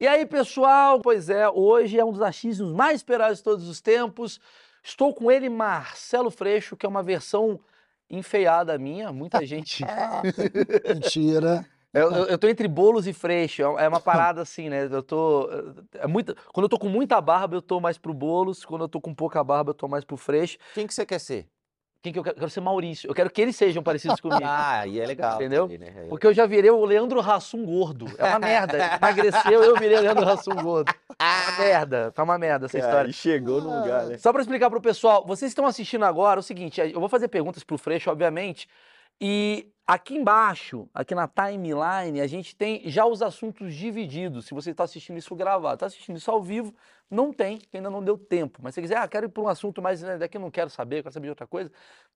E aí, pessoal? Pois é, hoje é um dos achismos mais esperados de todos os tempos. Estou com ele, Marcelo Freixo, que é uma versão enfeiada minha. Muita gente. Mentira. Eu, eu, eu tô entre bolos e freixo, é uma parada assim, né? Eu tô. É muito, quando eu tô com muita barba, eu tô mais pro bolos. Quando eu tô com pouca barba, eu tô mais pro freixo. Quem que você quer ser? Quem que eu quero? Eu quero ser Maurício. Eu quero que eles sejam parecidos comigo. Ah, e é legal. Entendeu? também, né? Porque eu já virei o Leandro Hassum gordo. É uma merda. Emagreceu, eu virei o Leandro Hassum gordo. É uma merda. Tá uma merda essa história. Aí chegou no lugar, né? Só para explicar pro pessoal, vocês estão assistindo agora é o seguinte, eu vou fazer perguntas pro Freixo, obviamente, e aqui embaixo, aqui na timeline, a gente tem já os assuntos divididos. Se você está assistindo isso gravado, está assistindo isso ao vivo, não tem, ainda não deu tempo. Mas se você quiser, ah, quero ir para um assunto mais, né, daqui eu não quero saber, quero saber de outra coisa.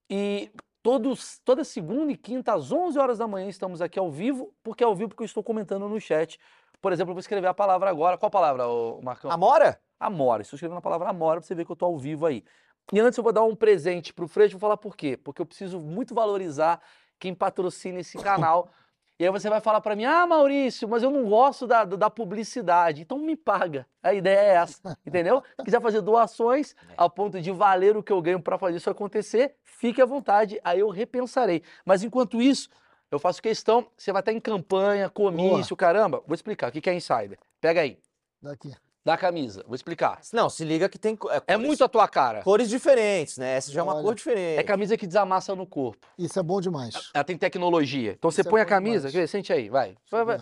E todos, toda segunda e quinta, às 11 horas da manhã, estamos aqui ao vivo, porque é ao vivo porque eu estou comentando no chat. Por exemplo, eu vou escrever a palavra agora. Qual palavra, Marcão? Amora? Amora. Estou escrevendo a palavra Amora para você ver que eu estou ao vivo aí. E antes eu vou dar um presente pro Freixo, vou falar por quê? Porque eu preciso muito valorizar quem patrocina esse canal. E aí você vai falar para mim, ah, Maurício, mas eu não gosto da, da publicidade, então me paga. A ideia é essa, entendeu? Se quiser fazer doações a ponto de valer o que eu ganho para fazer isso acontecer, fique à vontade, aí eu repensarei. Mas enquanto isso, eu faço questão, você vai estar em campanha, comício, caramba. Vou explicar, o que que é insider? Pega aí, Daqui. Da camisa, vou explicar. Não, se liga que tem é, É muito a tua cara. cores diferentes, né? Essa já é uma Olha. cor diferente. É camisa que desamassa no corpo. Isso é bom demais. Ela tem tecnologia. Então você Isso é põe a camisa, demais. sente aí, vai. Vai, vai.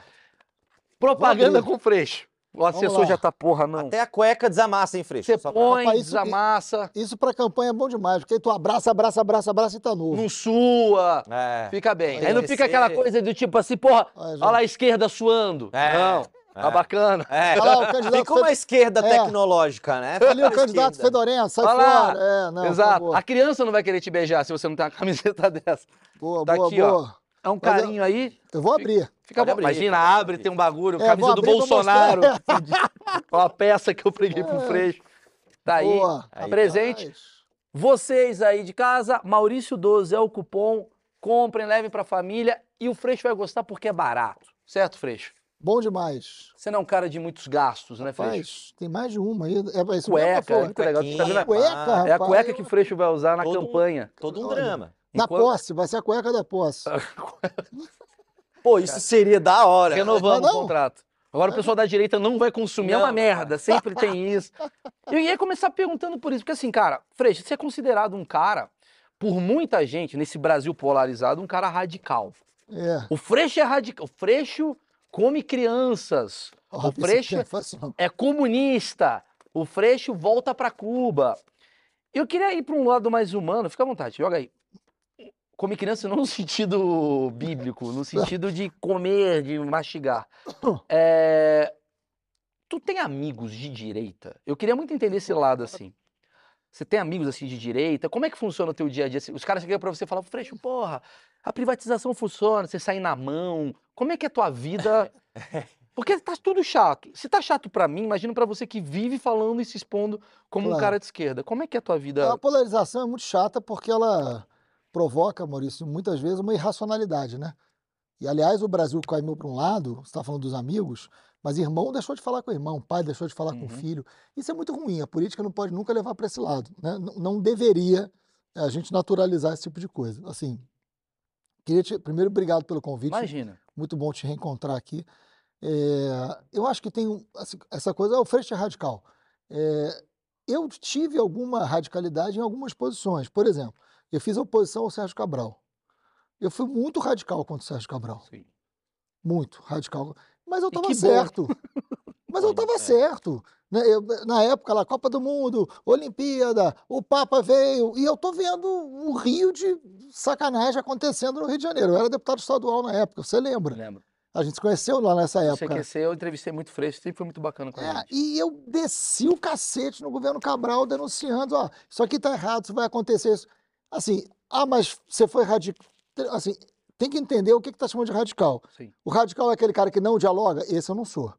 Propaganda com freixo. O assessor já tá porra, não. Até a cueca desamassa, hein, Freixo? Você põe, Rapaz, isso- desamassa, Isso pra campanha é bom demais, porque aí tu abraça, abraça, abraça, abraça e tá novo. não sua, É. fica bem. Vai Aí não fica aquela coisa do tipo assim, porra, olha lá a esquerda suando. É, Não, tá é. bacana. É. Olha lá, o candidato Fica uma fe- esquerda É. tecnológica, né? Ali o candidato esquerda. fedorento, sai Olha lá. fora. É, não, Exato. favor. A criança não vai querer te beijar se você não tem uma camiseta dessa. Boa, Tá boa, aqui, ó. boa. É um Mas eu- carinho aí. Eu vou abrir. Fica bom. abrir, Imagina, abre, tem um bagulho, É, camisa do Bolsonaro. Uma peça que eu preguei pro É. Freixo. Tá aí. Boa. Aí, presente. Rapaz. Vocês aí de casa, Maurício 12 é o cupom. Comprem, levem pra família. E o Freixo vai gostar porque é barato. Certo, Freixo? Bom demais. Você não é um cara de muitos gastos, né, Freixo? Rapaz, tem mais de uma aí. É, é isso mesmo, Cueca, Flor? muito legal. Você tá vendo a- Cueca, rapaz. É a cueca que o Freixo vai usar na Todo um- campanha. Todo um Olha. drama. Na Enquanto- posse, vai ser a cueca da posse. Pô, isso seria da hora. Renovamos Não, o não. contrato. Agora o pessoal da direita não vai consumir. É uma Não. merda, sempre tem isso. Eu ia começar perguntando por isso, porque assim, cara, Freixo, você é considerado um cara, por muita gente, nesse Brasil polarizado, um cara radical. É. O Freixo é radical. O Freixo come crianças. Ó, O Freixo é não. é comunista. O Freixo volta pra Cuba. Eu queria ir para um lado mais humano. Fica à vontade, joga aí. Come criança não no sentido bíblico, no sentido de comer, de mastigar. É, Tu tem amigos de direita? Eu queria muito entender esse lado assim. Você tem amigos assim de direita? Como é que funciona o teu dia a dia? Os caras chegam pra você e falam, Freixo, porra, a privatização funciona, você sai na mão. Como é que é a tua vida? Porque tá tudo chato. Se tá chato pra mim, imagina pra você que vive falando e se expondo como um Claro. cara de esquerda. Como é que é a tua vida? A polarização é muito chata porque ela provoca, Maurício, muitas vezes uma irracionalidade, né? E, aliás, o Brasil caminhou para um lado, você está falando dos amigos, mas irmão deixou de falar com irmão, pai deixou de falar com Uhum. filho. Isso é muito ruim, a política não pode nunca levar para esse lado, né? Não deveria eh, a gente naturalizar esse tipo de coisa. Assim, queria te... Primeiro, obrigado pelo convite, Imagina. muito bom te reencontrar aqui. É, eu acho que tem assim, essa coisa, é o frente radical. É, eu tive alguma radicalidade em algumas posições. Por exemplo, eu fiz oposição ao Sérgio Cabral. Eu fui muito radical contra o Sérgio Cabral. Sim. Muito radical. Mas eu estava bom. certo. Mas eu estava é. certo. né? Eu- na época lá, Copa do Mundo, Olimpíada, o Papa veio, e eu tô vendo um rio de sacanagem acontecendo no Rio de Janeiro. Eu era deputado estadual na época, você lembra? Lembro. A gente se conheceu lá nessa Você época. quer ser, eu entrevistei muito Freixo, sempre foi muito bacana com a É, gente. e eu desci o cacete no governo Cabral denunciando, ó, isso aqui tá errado, isso vai acontecer isso. Assim, ah, mas você foi radical. Assim, tem que entender o que que tá chamando de radical. Sim. O radical é aquele cara que não dialoga? Esse eu não sou.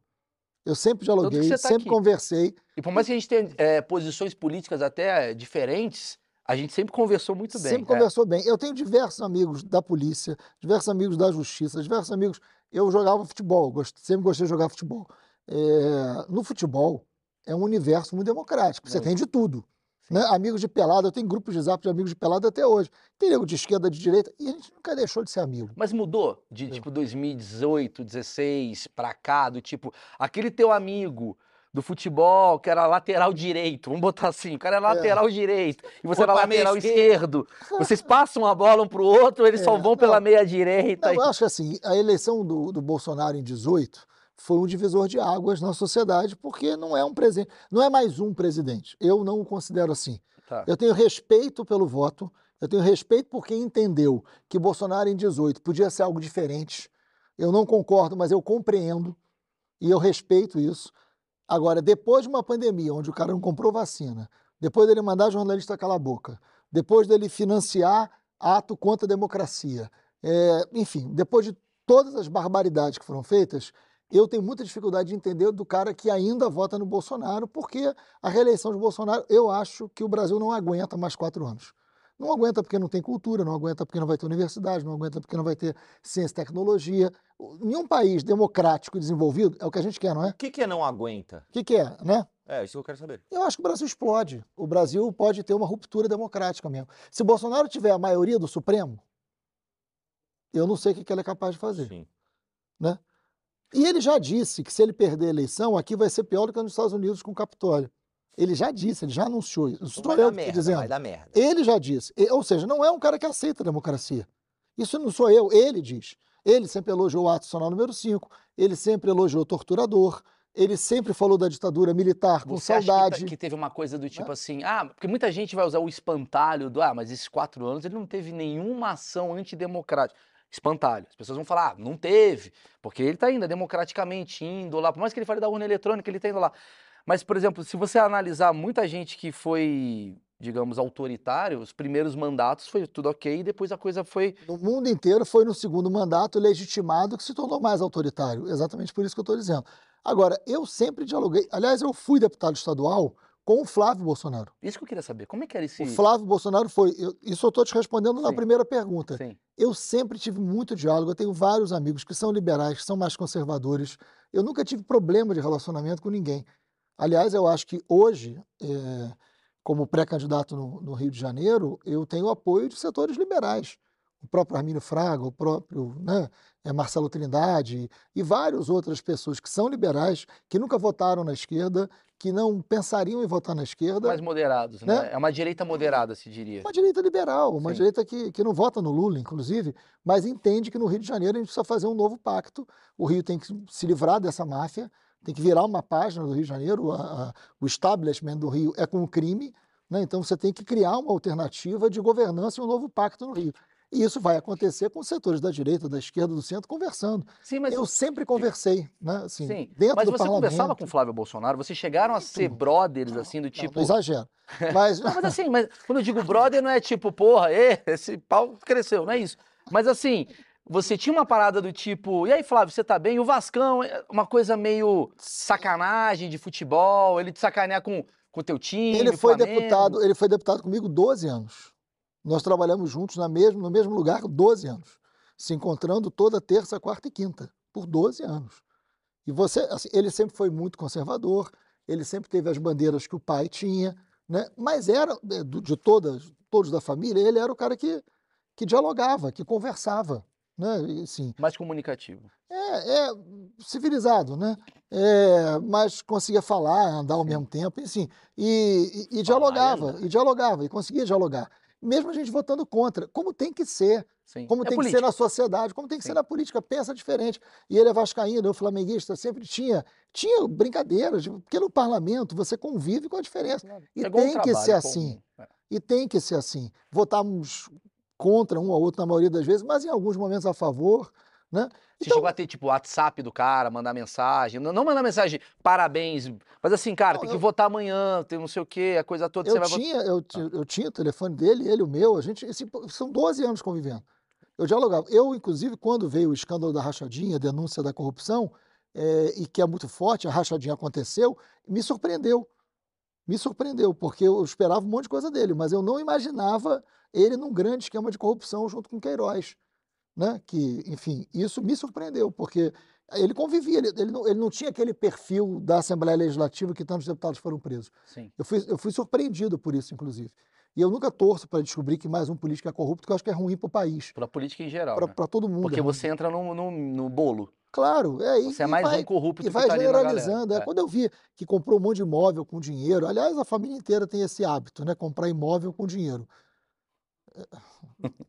Eu sempre dialoguei, você tá sempre aqui. conversei. E por mais que a gente tenha é, posições políticas até é, diferentes, a gente sempre conversou muito bem. Sempre É. conversou bem. Eu tenho diversos amigos da polícia, diversos amigos da justiça, diversos amigos. Eu jogava futebol, gost- sempre gostei de jogar futebol. é, no futebol é um universo muito democrático. Você Muito. tem de tudo. Né? Amigos de pelada, eu tenho grupos de zap de amigos de pelada até hoje. Tem nego de esquerda, de direita, e a gente nunca deixou de ser amigo. Mas mudou de tipo 2018, 16 pra cá, do tipo, aquele teu amigo do futebol que era lateral direito, vamos botar assim, o cara é lateral direito e você Foi era lateral esquerdo. Vocês passam a bola um pro outro, eles só É, vão pela não. meia direita. Não, e- eu acho que assim, a eleição do, do Bolsonaro em 18 foi um divisor de águas na sociedade, porque não é um presidente, não é mais um presidente. Eu não o considero assim. Tá. Eu tenho respeito pelo voto, eu tenho respeito por quem entendeu que Bolsonaro em 18 podia ser algo diferente. Eu não concordo, mas eu compreendo e eu respeito isso. Agora, depois de uma pandemia onde o cara não comprou vacina, depois dele mandar jornalista calar a boca, depois dele financiar ato contra a democracia, é, enfim, depois de todas as barbaridades que foram feitas, eu tenho muita dificuldade de entender do cara que ainda vota no Bolsonaro, porque a reeleição de Bolsonaro, eu acho que o Brasil não aguenta mais quatro anos. Não aguenta porque não tem cultura, não aguenta porque não vai ter universidade, não aguenta porque não vai ter ciência e tecnologia. Nenhum país democrático e desenvolvido é o que a gente quer, não é? O que, que é não aguenta? O que, que é, né? É, isso que eu quero saber. Eu acho que o Brasil explode. O Brasil pode ter uma ruptura democrática mesmo. Se Bolsonaro tiver a maioria do Supremo, eu não sei o que que ele é capaz de fazer. Sim. E ele já disse que se ele perder a eleição, aqui vai ser pior do que nos Estados Unidos com o Capitólio. Ele já disse, ele já anunciou isso. Não sou vai eu que merda, dizendo. vai dar merda. Ele já disse. Ou seja, não é um cara que aceita a democracia. Isso não sou eu, ele diz. Ele sempre elogiou o ato sonal número 5, ele sempre elogiou o torturador, ele sempre falou da ditadura militar com Você acha que saudade. tá- que, teve uma coisa do tipo assim, ah, porque muita gente vai usar o espantalho do, ah, mas esses quatro anos ele não teve nenhuma ação antidemocrática. Espantalho. As pessoas vão falar, ah, não teve, porque ele tá ainda democraticamente indo lá, por mais que ele fale da urna eletrônica, ele tá indo lá. Mas, por exemplo, se você analisar muita gente que foi, digamos, autoritário, os primeiros mandatos foi tudo ok, e depois a coisa foi. No mundo inteiro foi no segundo mandato legitimado que se tornou mais autoritário. Exatamente por isso que eu estou dizendo. Agora, eu sempre dialoguei. Aliás, eu fui deputado estadual com o Flávio Bolsonaro. Isso que eu queria saber. Como é que era esse. O Flávio Bolsonaro foi. eu- isso eu estou te respondendo na Sim. primeira pergunta. Sim. Eu sempre tive muito diálogo. Eu tenho vários amigos que são liberais, que são mais conservadores. Eu nunca tive problema de relacionamento com ninguém. Aliás, eu acho que hoje, eh, como pré-candidato no, no Rio de Janeiro, eu tenho apoio de setores liberais. O próprio Armínio Fraga, o próprio né, eh, Marcelo Trindade e várias outras pessoas que são liberais, que nunca votaram na esquerda, que não pensariam em votar na esquerda. Mais moderados, né? Né? É uma direita moderada, se diria. Uma direita liberal, uma Sim. direita que, que não vota no Lula, inclusive, mas entende que no Rio de Janeiro a gente precisa fazer um novo pacto. O Rio tem que se livrar dessa máfia, tem que virar uma página do Rio de Janeiro. a- a- o establishment do Rio é com o crime, né? então você tem que criar uma alternativa de governança e um novo pacto no Rio. E isso vai acontecer com os setores da direita, da esquerda, do centro conversando. Sim, mas Eu sempre conversei, né? Assim, Sim, dentro mas do você parlamento. conversava com o Flávio Bolsonaro, vocês chegaram a ser brothers, assim, do Não, tipo. não exagero. Mas, Não, mas assim, mas quando eu digo brother, não é tipo, porra, esse pau cresceu, não é isso. Mas assim, você tinha uma parada do tipo, e aí, Flávio, você tá bem? O Vascão, é uma coisa meio sacanagem de futebol, ele te sacanear com o teu time. Ele foi Flamengo. deputado, ele foi deputado comigo 12 anos. Nós trabalhamos juntos na mesmo, no mesmo lugar 12 anos, se encontrando toda terça, quarta e quinta, por 12 anos. E você, assim, ele sempre foi muito conservador, ele sempre teve as bandeiras que o pai tinha, né? Mas era do- de todas, todos da família, ele era o cara que, que dialogava, que conversava, né? Assim, Mais comunicativo. é, é civilizado, né? É, mas conseguia falar, andar ao mesmo tempo, assim, e, e- e dialogava, andar. e dialogava, e conseguia dialogar. Mesmo a gente votando contra, como tem que ser, Sim. como é tem que política. ser na sociedade, como tem que ser Sim. na política, pensa diferente. E ele é vascaíno, eu flamenguista, sempre tinha, tinha brincadeiras, tipo, porque no parlamento você convive com a diferença. E igual um tem que ser assim. É. E tem que ser assim. Votamos contra um ou outro na maioria das vezes, mas em alguns momentos a favor, né? Você chegou a ter, tipo, WhatsApp do cara, mandar mensagem. Não, não mandar mensagem, parabéns. Mas assim, cara, Não, tem que eu- votar amanhã, tem não sei o quê, a coisa toda. Eu você vai votar. tinha, eu, ti- eu tinha o telefone dele, ele o meu, a gente, esse- são 12 anos convivendo. Eu dialogava. Eu, inclusive, quando veio o escândalo da rachadinha, a denúncia da corrupção, eh, e que é muito forte, a rachadinha aconteceu, me surpreendeu. Me surpreendeu, porque eu esperava um monte de coisa dele, mas eu não imaginava ele num grande esquema de corrupção junto com Queiroz. Né? Que, enfim, isso me surpreendeu, porque Ele convivia, ele, ele não, ele não tinha aquele perfil da Assembleia Legislativa que tantos deputados foram presos. Sim. Eu fui, eu fui surpreendido por isso, inclusive. E eu nunca torço para descobrir que mais um político é corrupto, porque eu acho que é ruim para o país, Pra política em geral. para né? todo mundo. Porque é você entra no, no, no bolo. Claro, é e, Você é mais vai, um corrupto e que vai galera. generalizando. É, É. Quando eu vi que comprou um monte de imóvel com dinheiro, aliás, a família inteira tem esse hábito, né? Comprar imóvel com dinheiro. É,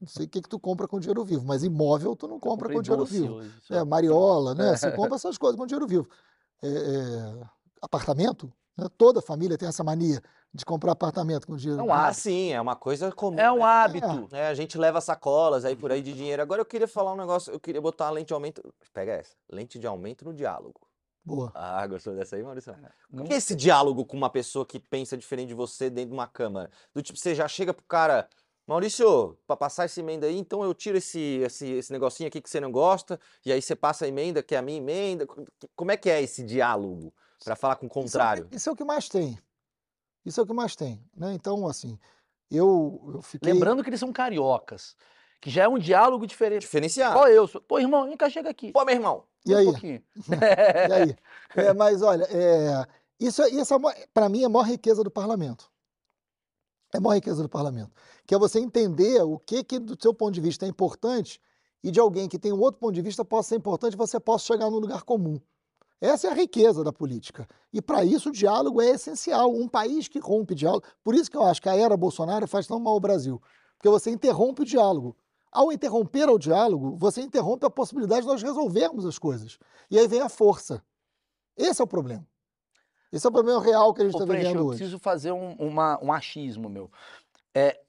Não sei o que, que tu compra com dinheiro vivo, mas imóvel tu não compra Comprei com dinheiro vivo. hoje, É, mariola, né? Você compra essas coisas com dinheiro vivo. É, é, apartamento, né? Toda família tem essa mania de comprar apartamento com dinheiro É um Ah, sim, é uma coisa comum. É um né? hábito. É, a gente leva sacolas aí por aí de dinheiro. Agora eu queria falar um negócio, eu queria botar uma lente de aumento. Pega essa, lente de aumento no diálogo. Boa. Ah, gostou dessa aí, Maurício? Não- O que é esse diálogo com uma pessoa que pensa diferente de você dentro de uma câmara? Do tipo, você já chega pro cara, Maurício, pra passar essa emenda aí, então eu tiro esse, esse, esse negocinho aqui que você não gosta, e aí você passa a emenda, que é a minha emenda. Co- Como é que é esse diálogo? Pra falar com o Isso é contrário. Isso é o que mais tem. Isso é o que mais tem, né? Então, assim, eu, eu fiquei... Lembrando que eles são cariocas. Que já é um diálogo diferente. Diferenciar. Ó, eu sou. Pô, irmão, vem cá, chega aqui. Pô, meu irmão. E Um aí? pouquinho. E aí? É, mas olha, é, isso, é- isso para mim é a maior riqueza do parlamento. É a maior riqueza do parlamento. Que é você entender o que, que do seu ponto de vista é importante e de alguém que tem um outro ponto de vista possa ser importante, você possa chegar num lugar comum. Essa é a riqueza da política. E para isso o diálogo é essencial. Um país que rompe diálogo. Por isso que eu acho que a era Bolsonaro faz tão mal ao Brasil. Porque você interrompe o diálogo. Ao interromper o diálogo, você interrompe a possibilidade de nós resolvermos as coisas. E aí vem a força. Esse é o problema. Esse é o problema real que a gente está vivendo eu hoje. preciso fazer um, uma- um achismo, meu. É,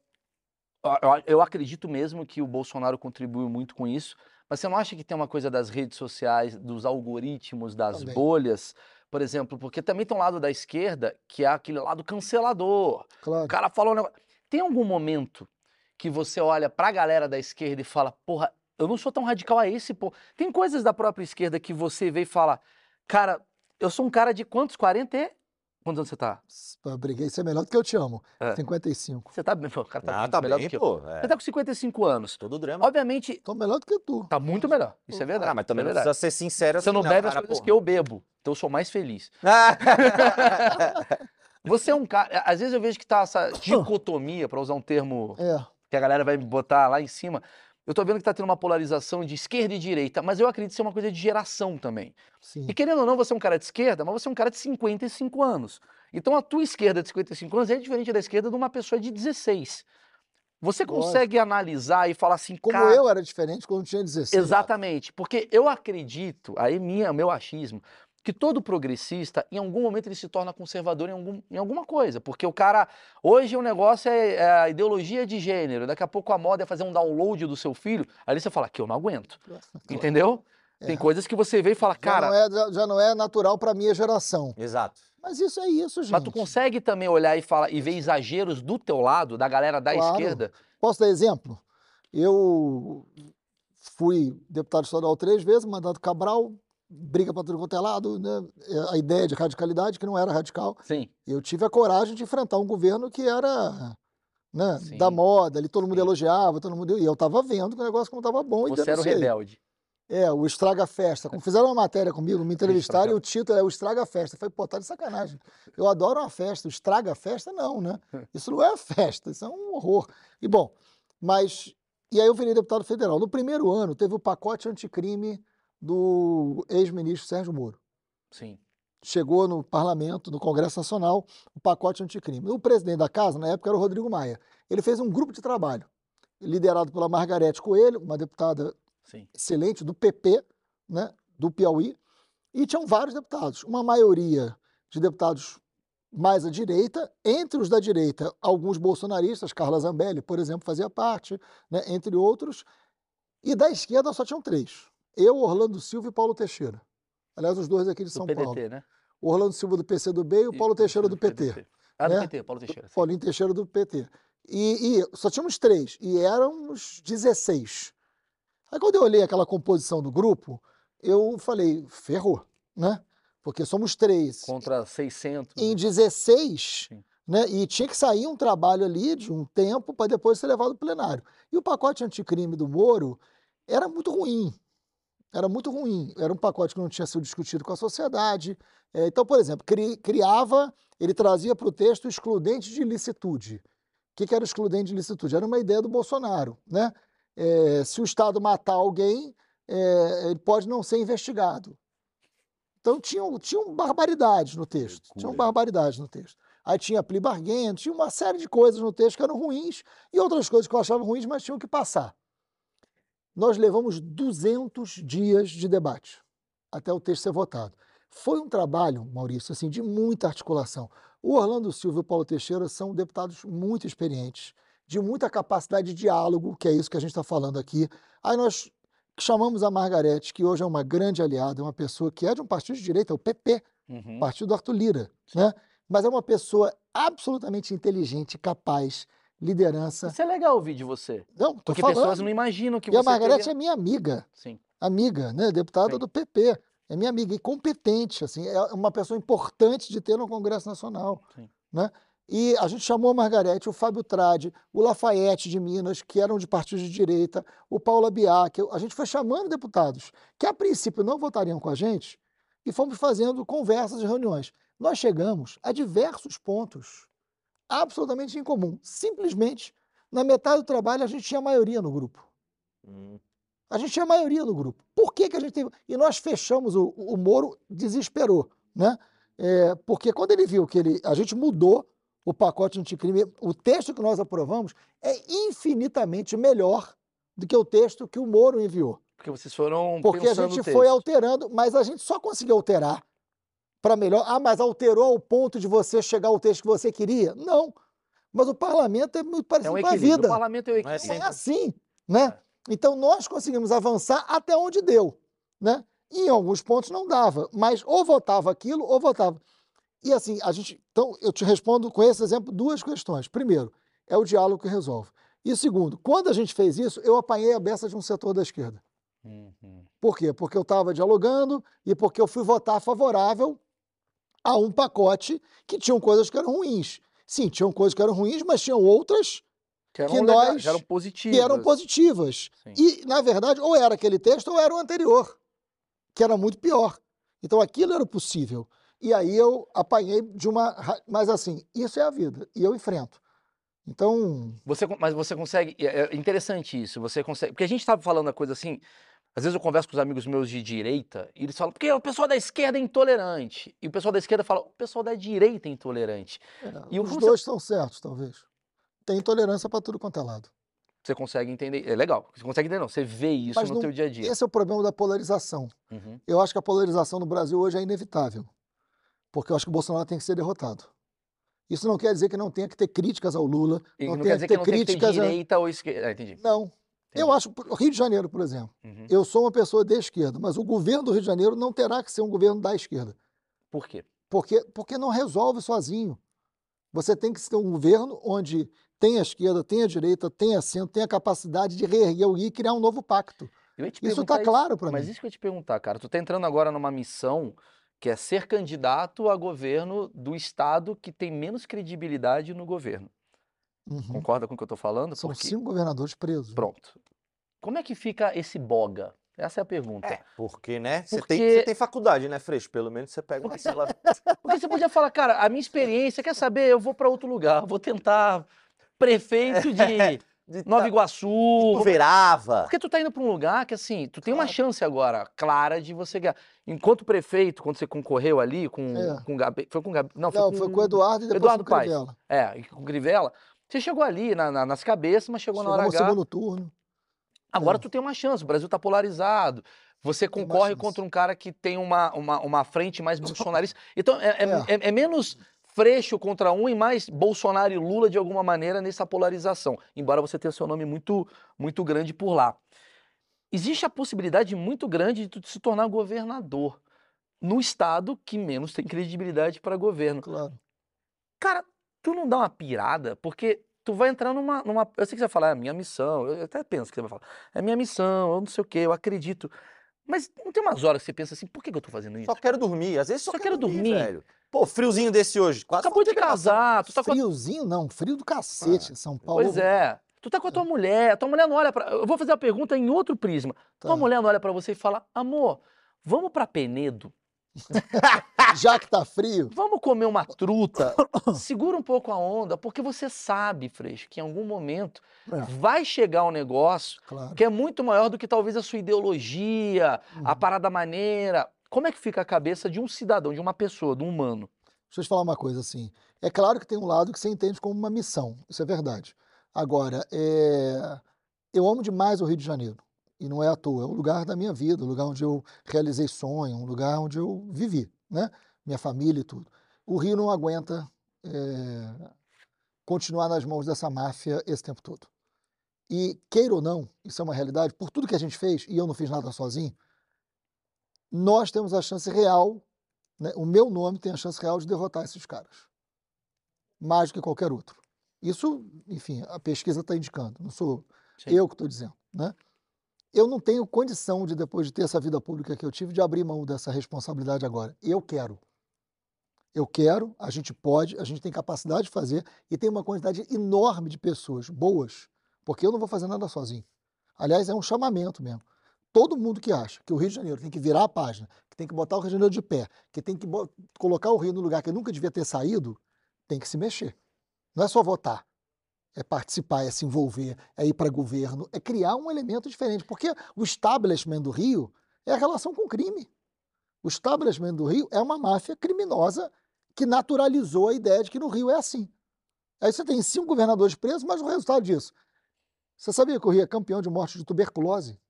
eu- eu, eu acredito mesmo que o Bolsonaro contribuiu muito com isso, mas você não acha que tem uma coisa das redes sociais, dos algoritmos, das Também. bolhas, por exemplo, porque também tem um lado da esquerda que é aquele lado cancelador. O Claro. cara falou um negócio. Tem algum momento que você olha pra galera da esquerda e fala, porra, eu não sou tão radical a esse, pô. Tem coisas da própria esquerda que você vê e fala, cara, eu sou um cara de quantos? 40 e... Quantos anos você tá? Eu briguei, isso é melhor do que eu te amo. É. 55. Você tá bem, pô, o cara tá Ah, tá melhor bem, do que eu. pô. é. Você tá com 55 anos. Todo drama. Obviamente, Tô melhor do que tu. tá muito melhor. Isso é verdade. Ah, mas também é não verdade. precisa ser sincero Você não assim, bebe as cara, coisas porra. que eu bebo. Então eu sou mais feliz. Você é um cara. Às vezes eu vejo que tá essa dicotomia, pra usar um termo É. que a galera vai botar lá em cima. Eu tô vendo que tá tendo uma polarização de esquerda e direita, mas eu acredito ser uma coisa de geração também. Sim. E querendo ou não, você é um cara de esquerda, mas você é um cara de 55 anos. Então a tua esquerda de 55 anos é diferente da esquerda de uma pessoa de 16. Você Lógico. consegue analisar e falar assim, Como cara, eu era diferente quando tinha 16. Exatamente, porque eu acredito, aí minha, meu achismo, que todo progressista, em algum momento, ele se torna conservador em, algum, em alguma coisa. Porque o cara, hoje o negócio é, é a ideologia de gênero, daqui a pouco a moda é fazer um download do seu filho, aí você fala, que eu não aguento, entendeu? Tem É. coisas que você vê e fala, Já, cara, não é, já, não é natural para minha geração. Exato. Mas isso é isso, gente. mas tu consegue também olhar e, falar, e ver exageros do teu lado, da galera da Claro. esquerda? Posso dar exemplo? Eu fui deputado estadual três vezes, mandato Cabral, briga para tudo quanto é lado, né? É, A ideia de radicalidade, que não era radical. Sim, Eu tive a coragem de enfrentar um governo que era né, Sim. da moda, ali todo mundo Sim. elogiava, todo mundo. E eu estava vendo que o negócio não estava bom você era o rebelde. É, o Estraga Festa. Como fizeram uma matéria comigo, me entrevistaram e o título é o Estraga Festa. Eu falei, pô, tá de sacanagem. Eu adoro uma festa, o Estraga Festa não, né? Isso não é festa, isso é um horror. E bom, mas. E aí eu virei deputado federal. No primeiro ano, teve o pacote anticrime do ex-ministro Sérgio Moro. Sim, Chegou no parlamento, no Congresso Nacional, o pacote anticrime. O presidente da casa, na época, era o Rodrigo Maia. Ele fez um grupo de trabalho, liderado pela Margarete Coelho, uma deputada sim. excelente do PP, né, do Piauí, e tinham vários deputados, uma maioria de deputados mais à direita, entre os da direita, alguns bolsonaristas, Carla Zambelli, por exemplo, fazia parte, né, entre outros, e da esquerda só tinham três, eu, Orlando Silva e Paulo Teixeira. Aliás, os dois aqui de Do São PDT, Paulo. né? O Orlando Silva do PCdoB e o Paulo E- Teixeira do PT. Ah, do né? PT, Paulo Teixeira. sim. Paulinho Teixeira do PT. E, e só tínhamos três, e éramos 16. Aí quando eu olhei aquela composição do grupo, eu falei, ferrou, né? Porque somos três Contra 600. em 16, Sim. né? E tinha que sair um trabalho ali de um tempo para depois ser levado ao plenário. E o pacote anticrime do Moro era muito ruim. Era muito ruim. Era um pacote que não tinha sido discutido com a sociedade. É, então, por exemplo, cri- criava, ele trazia para o texto excludente de licitude. O que, que era excludente de licitude? Era uma ideia do Bolsonaro. Né? É, se o Estado matar alguém, é, ele pode não ser investigado. Então tinham, tinham barbaridades no texto. Tinham barbaridades no texto. Aí tinha plea bargain, tinha uma série de coisas no texto que eram ruins e outras coisas que eu achava ruins, mas tinham que passar. Nós levamos 200 dias de debate até o texto ser votado. Foi um trabalho, Maurício, assim, de muita articulação. O Orlando Silva e o Paulo Teixeira são deputados muito experientes, de muita capacidade de diálogo, que é isso que a gente está falando aqui. Aí nós chamamos a Margarete, que hoje é uma grande aliada, é uma pessoa que é de um partido de direita, o PP, Uhum. partido do Arthur Lira, né? Mas é uma pessoa absolutamente inteligente, capaz, liderança. Isso é legal ouvir de você. Não, tô Porque falando. pessoas não imaginam que E a você Margarete teria... é minha amiga, Sim. amiga, né? Deputada Sim. do PP. É minha amiga e competente, assim, é uma pessoa importante de ter no Congresso Nacional, Sim. né? E a gente chamou a Margarete, o Fábio Tradi, o Lafayette de Minas, que eram de partidos de direita, o Paulo Abiá, que a gente foi chamando deputados que a princípio não votariam com a gente e fomos fazendo conversas e reuniões. Nós chegamos a diversos pontos absolutamente em comum. Simplesmente, na metade do trabalho, a gente tinha maioria no grupo. Hum. A gente tinha maioria no grupo. Por que, que a gente teve. E nós fechamos, o, o Moro desesperou, né? É, porque quando ele viu que ele, a gente mudou o pacote anticrime, o texto que nós aprovamos é infinitamente melhor do que o texto que o Moro enviou. Porque vocês foram Porque a gente foi alterando, mas a gente só conseguiu alterar para melhor. Ah, mas alterou ao ponto de você chegar ao texto que você queria? Não. Mas o parlamento é muito É parecido um com a vida. O parlamento é o é equilíbrio. Não é assim, né? Então nós conseguimos avançar até onde deu, né? E em alguns pontos não dava, mas ou votava aquilo ou votava. E assim, a gente, então eu te respondo com esse exemplo duas questões. Primeiro, é o diálogo que resolve. E segundo, quando a gente fez isso, eu apanhei a beça de um setor da esquerda. Uhum. Por quê? Porque eu estava dialogando e porque eu fui votar favorável a um pacote que tinham coisas que eram ruins. Sim, tinham coisas que eram ruins, mas tinham outras Que eram, Que lega- nós- que eram positivos. que eram positivas. Sim. E, na verdade, ou era aquele texto ou era o anterior, que era muito pior. Então aquilo era possível. E aí eu apanhei de uma. Mas assim, isso é a vida. E eu enfrento. Então, Você, mas você consegue. É é interessante isso. Você consegue. Porque a gente estava falando a coisa assim. Às vezes eu converso com os amigos meus de direita e eles falam, porque o pessoal da esquerda é intolerante. E o pessoal da esquerda fala, o pessoal da direita é intolerante. é, E os dois estão certos, talvez. Tem intolerância para tudo quanto é lado. Você consegue entender. É legal. Você consegue entender, não. Você vê isso Mas no não- teu dia a dia. Esse é o problema da polarização. Uhum. Eu acho que a polarização no Brasil hoje é inevitável. Porque eu acho que o Bolsonaro tem que ser derrotado. Isso não quer dizer que não tenha que ter críticas ao Lula, E não, não, tenha quer dizer que que não tem que ter críticas. a- direita ou esquerda. Ah, entendi. Não. Eu acho, o Rio de Janeiro, por exemplo, Uhum. eu sou uma pessoa de esquerda, mas o governo do Rio de Janeiro não terá que ser um governo da esquerda. Por quê? Porque, porque não resolve sozinho. Você tem que ter um governo onde tem a esquerda, tem a direita, tem a centro, tem a capacidade de reerguer e criar um novo pacto. Isso está claro para Mas mim. isso que eu ia te perguntar, cara. Tu tá entrando agora numa missão que é ser candidato a governo do estado que tem menos credibilidade no governo. Uhum. Concorda com o que eu tô falando? São Porque- cinco governadores presos. Pronto. Como é que fica esse boga? Essa é a pergunta. É, porque, né? Você Porque- tem, tem faculdade, né, Freixo? Pelo menos você pega uma sala. Porque você podia falar, cara, a minha experiência, quer saber? Eu vou pra outro lugar, vou tentar prefeito de de Nova tá- Iguaçu. Tu vou- verava. Porque tu tá indo pra um lugar que, assim, tu tem uma Claro. chance agora clara de você ganhar. Enquanto prefeito, quando você concorreu ali com, É. com o Gabi, foi com o Gabi, não, foi Não, com, foi com o Eduardo e depois Eduardo com o Paes. Crivella. É, e com o Crivella. Você chegou ali na- na- nas cabeças, mas chegou na hora H. segundo turno. Agora É. tu tem uma chance, o Brasil tá polarizado. Você Tem concorre contra um cara que tem uma, uma, uma frente mais bolsonarista. Então, é, é, É. é- é menos Freixo contra um e mais Bolsonaro e Lula de alguma maneira nessa polarização. Embora você tenha seu nome muito, muito grande por lá. Existe a possibilidade muito grande de tu se tornar governador no estado que menos tem credibilidade para governo. Claro. Cara, tu não dá uma pirada, porque tu vai entrar numa, numa. Eu sei que você vai falar, é minha missão. Eu até penso que você vai falar, é minha missão, eu não sei o quê, eu acredito. Mas não tem umas horas que você pensa assim, por que, que eu tô fazendo isso? Só quero dormir. Às vezes só, Só quero, quero dormir, dormir. velho. Pô, friozinho desse hoje. Quase Acabou de casar, tu tá com. a- Friozinho não, frio do cacete em São Paulo. Pois é. Tu Tu tá com a tua mulher, a tua mulher não olha pra. Eu vou fazer a pergunta em outro prisma. Tá. Tua mulher não olha pra você e fala: amor, vamos pra Penedo? Já que tá frio, Vamos comer uma truta? Segura um pouco a onda, porque você sabe, Freixo, que em algum momento É. vai chegar um negócio claro. que é muito maior do que talvez a sua ideologia, a Uhum. parada maneira. Como é que fica a cabeça de um cidadão, de uma pessoa, de um humano? Deixa eu te falar uma coisa assim. É claro que tem um lado que você entende como uma missão, isso é verdade. Agora, é, eu amo demais o Rio de Janeiro. E não é à toa, é o lugar da minha vida, o lugar onde eu realizei sonho, um lugar onde eu vivi, né? Minha família e tudo. O Rio não aguenta é, continuar nas mãos dessa máfia esse tempo todo. E queira ou não, isso é uma realidade, por tudo que a gente fez, e eu não fiz nada sozinho, nós temos a chance real né, o meu nome tem a chance real de derrotar esses caras. Mais do que qualquer outro. Isso, enfim, a pesquisa está indicando, não sou Sim. eu que estou dizendo. Né? Eu não tenho condição de, depois de ter essa vida pública que eu tive, de abrir mão dessa responsabilidade agora. Eu quero. Eu quero, a gente pode, a gente tem capacidade de fazer e tem uma quantidade enorme de pessoas boas, porque eu não vou fazer nada sozinho. Aliás, é um chamamento mesmo. Todo mundo que acha que o Rio de Janeiro tem que virar a página, que tem que botar o Rio de Janeiro de pé, que tem que colocar o Rio no lugar que nunca devia ter saído, tem que se mexer. Não é só votar. É participar, é se envolver, é ir para governo, é criar um elemento diferente. Porque o establishment do Rio é a relação com o crime. O establishment do Rio é uma máfia criminosa que naturalizou a ideia de que no Rio é assim. Aí você tem cinco governadores presos, mas o resultado disso. Você sabia que o Rio é campeão de morte de tuberculose?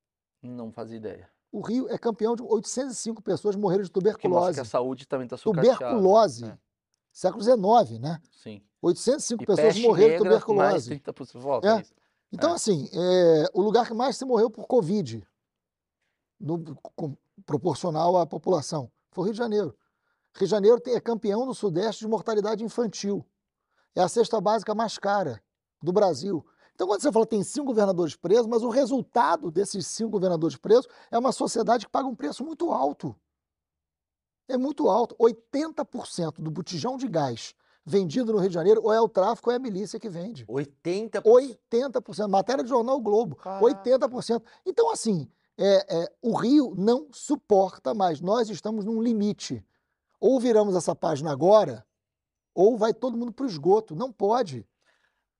Não fazia ideia. O Rio é campeão de 805 pessoas morreram de Que tuberculose. que a saúde também está sucateada. Tuberculose. É. Século XIX, né? Sim. 805 E pessoas morreram de negra, mais tuberculose. 30% volta. É. isso. Então, É. assim, é, o lugar que mais se morreu por Covid, no- com- proporcional à população, foi o Rio de Janeiro. Rio de Janeiro tem- é campeão no Sudeste de mortalidade infantil. É a cesta básica mais cara do Brasil. Então, quando você fala que tem cinco governadores presos, mas o resultado desses cinco governadores presos é uma sociedade que paga um preço muito alto. É muito alto. 80% do botijão de gás vendido no Rio de Janeiro ou é o tráfico ou é a milícia que vende. 80%. 80%. Matéria do jornal Globo. Caraca. 80%. Então, assim, é, é, o Rio não suporta mais. Nós estamos num limite. Ou viramos essa página agora, ou vai todo mundo para o esgoto. Não pode.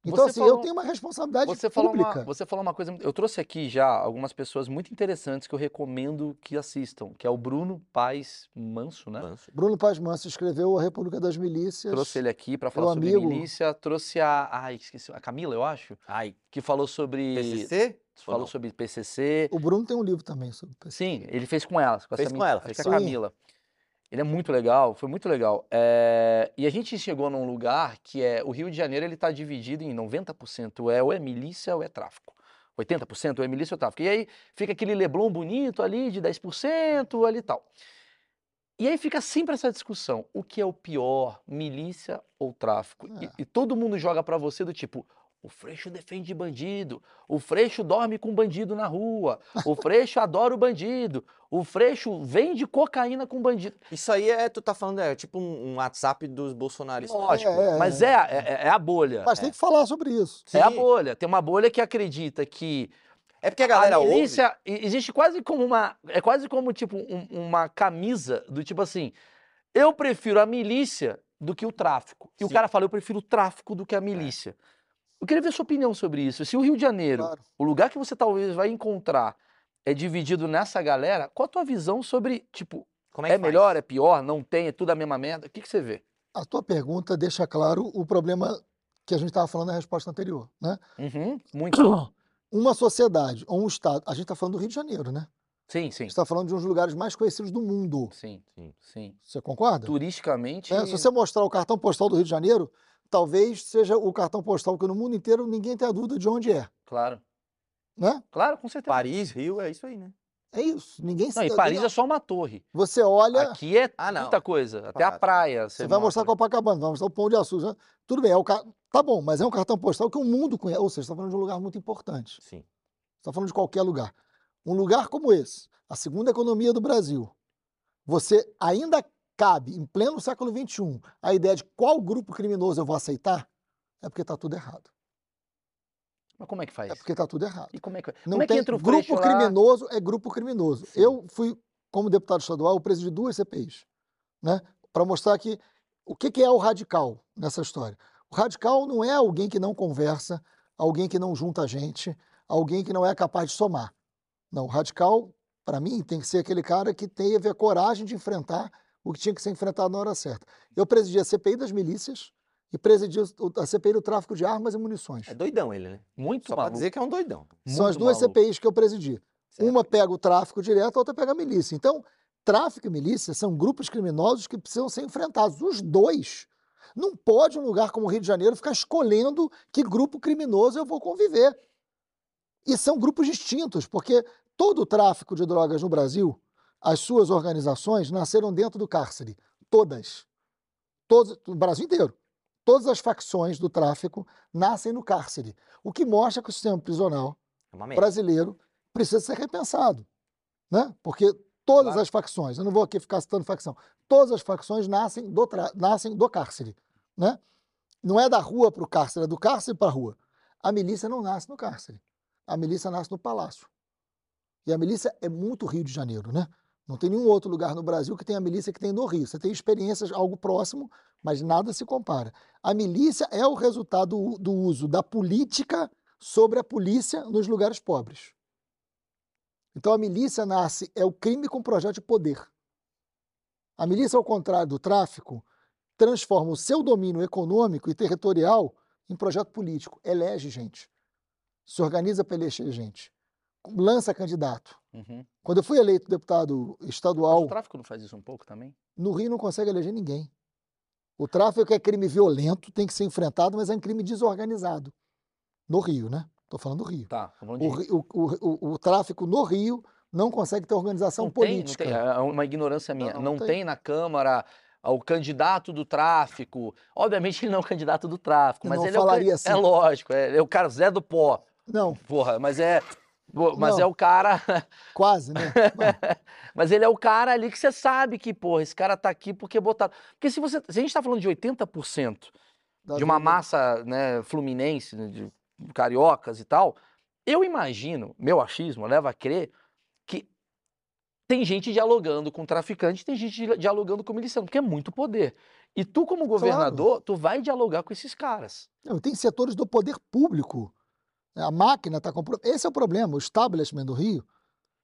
Então, Você assim, falou- eu tenho uma responsabilidade Você falou, uma, pública. você falou uma coisa. Eu trouxe aqui já algumas pessoas muito interessantes que eu recomendo que assistam, que é o Bruno Paz Manso, né? Manso. Bruno Paz Manso escreveu A República das Milícias. Trouxe ele aqui para falar sobre amigo. milícia. Trouxe a. Ai, esqueci. A Camila, eu acho. Ai, Que falou sobre. PCC? Ou Falou sobre PCC. O Bruno tem um livro também sobre o PC. Sim, ele fez com ela. Com Fez essa com mi- ela, fez é com a. Camila. Ele é muito legal, foi muito legal. É, E a gente chegou num lugar que é. O Rio de Janeiro ele está dividido em 90% é ou é milícia ou é tráfico. 80% ou é milícia ou tráfico. E aí fica aquele Leblon bonito ali de 10% ali e tal. E aí fica sempre essa discussão: o que é o pior, milícia ou tráfico? E, É. e todo mundo joga pra você do tipo. O Freixo defende bandido. O Freixo dorme com bandido na rua. O Freixo adora o bandido. O Freixo vende cocaína com bandido. Isso aí é, tu tá falando, é tipo um, um WhatsApp dos bolsonaristas. Lógico, é, mas é, a- é, é a bolha. Mas tem que falar sobre isso. É a Sim. bolha. Tem uma bolha que acredita que É porque a galera a ouve. milícia e- existe quase como uma é quase como tipo um- uma camisa do tipo assim, eu prefiro a milícia do que o tráfico. E o Sim. cara fala, eu prefiro o tráfico do que a milícia. Eu queria ver sua opinião sobre isso. Se o Rio de Janeiro, Claro. o lugar que você talvez vai encontrar é dividido nessa galera, qual a tua visão sobre, tipo, Como é, é, melhor, é pior, não tem, é tudo a mesma merda? O que, que você vê? A tua pergunta deixa claro o problema que a gente estava falando na resposta anterior, né? Uhum, muito. Uma sociedade ou um estado, a gente está falando do Rio de Janeiro, né? Sim, A sim. gente está falando de um dos lugares mais conhecidos do mundo. Sim, Sim. sim. Você concorda? Turisticamente. É, se você mostrar o cartão postal do Rio de Janeiro, talvez seja o cartão postal que no mundo inteiro ninguém tenha dúvida de onde é, Claro. né? Claro, com certeza. Paris, Rio, é isso aí, né? É isso. Ninguém Não, e Paris é só uma torre. Você olha, Aqui é Ah, não. muita coisa. Até a Claro. praia. você vai mostrar mostra. Copacabana, vai mostrar o Pão de Açúcar. né? Tudo bem, é o ca... tá bom, mas é um cartão postal que o mundo conhece. Ou seja, você está falando de um lugar muito importante. Sim. Você está falando de qualquer lugar. Um lugar como esse, a segunda economia do Brasil, você ainda cabe, em pleno século XXI, a ideia de qual grupo criminoso eu vou aceitar, é porque está tudo errado. Mas como é que faz? É porque está tudo errado. E como é que, Não como é que tem, entra o grupo lá? criminoso é grupo criminoso. Sim. Eu fui, como deputado estadual, eu presidi duas CPIs, né? Para mostrar que o que, que é o radical nessa história. O radical não é alguém que não conversa, alguém que não junta a gente, alguém que não é capaz de somar. Não, o radical, para mim, tem que ser aquele cara que teve a coragem de enfrentar o que tinha que ser enfrentado na hora certa. Eu presidi a CPI das milícias e presidi o- a CPI do tráfico de armas e munições. É doidão ele, né? Muito Só maluco. dizer que é um doidão. São as muito duas maluco. CPIs que eu presidi. Certo. Uma pega o tráfico direto, a outra pega a milícia. Então, tráfico e milícia são grupos criminosos que precisam ser enfrentados. Os dois. Não pode um lugar como o Rio de Janeiro ficar escolhendo que grupo criminoso eu vou conviver. E são grupos distintos, porque todo o tráfico de drogas no Brasil, as suas organizações nasceram dentro do cárcere. Todas. Todos, no Brasil inteiro. Todas as facções do tráfico nascem no cárcere. O que mostra que o sistema prisional É brasileiro precisa ser repensado, né? Porque todas Claro. as facções, eu não vou aqui ficar citando facção, todas as facções nascem do, nascem do cárcere, né? Não é da rua para o cárcere, é do cárcere para a rua. A milícia não nasce no cárcere, a milícia nasce no palácio. E a milícia é muito Rio de Janeiro, né? Não tem nenhum outro lugar no Brasil que tenha a milícia que tem no Rio. Você tem experiências, algo próximo, mas nada se compara. A milícia é o resultado do uso da política sobre a polícia nos lugares pobres. Então a milícia nasce, é o crime com projeto de poder. A milícia, ao contrário do tráfico, transforma o seu domínio econômico e territorial em projeto político. Elege gente. Se organiza para eleger gente. Lança candidato. Uhum. Quando eu fui eleito deputado Mas estadual, o tráfico não faz isso um pouco também? no Rio não consegue eleger ninguém. O tráfico é crime violento, tem que ser enfrentado, mas é um crime desorganizado. No Rio, né? Estou falando do Rio. Tá, falando O, de... Ri- o- o- o- tráfico no Rio não consegue ter organização não tem, não política. tem, é uma ignorância minha. Não, Não, tem. tem. na Câmara o candidato do tráfico. Obviamente ele não é o candidato do tráfico, mas não ele é o, falaria can- assim. é lógico, é, é o cara Zé do Pó, Não, porra, mas é mas Não. é o cara, quase, né? mas ele é o cara ali que você sabe que, porra, esse cara tá aqui porque botaram. Porque se você, se a gente tá falando de 80% Da de uma vida- massa, né, fluminense, né, de cariocas e tal, eu imagino, meu achismo leva a crer que tem gente dialogando com traficante, tem gente dia- dialogando com miliciano, porque é muito poder. E tu, como governador, tu vai dialogar com esses caras. Não, tem setores do poder público. A máquina está comprando. Esse é o problema. O establishment do Rio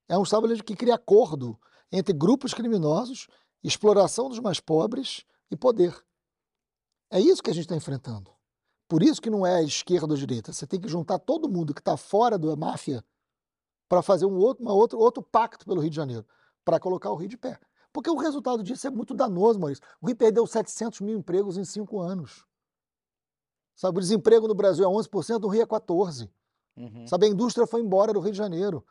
é um establishment que cria acordo entre grupos criminosos, exploração dos mais pobres e poder. É isso que a gente está enfrentando. Por isso que não é esquerda ou direita. Você tem que juntar todo mundo que está fora da máfia para fazer um outro, uma outro, outro pacto pelo Rio de Janeiro, para colocar o Rio de pé. Porque o resultado disso é muito danoso, Maurício. O Rio perdeu 700 mil empregos em cinco anos. Sabe, o desemprego no Brasil é 11%, no Rio é 14%. Uhum. Sabe, a indústria foi embora do Rio de Janeiro.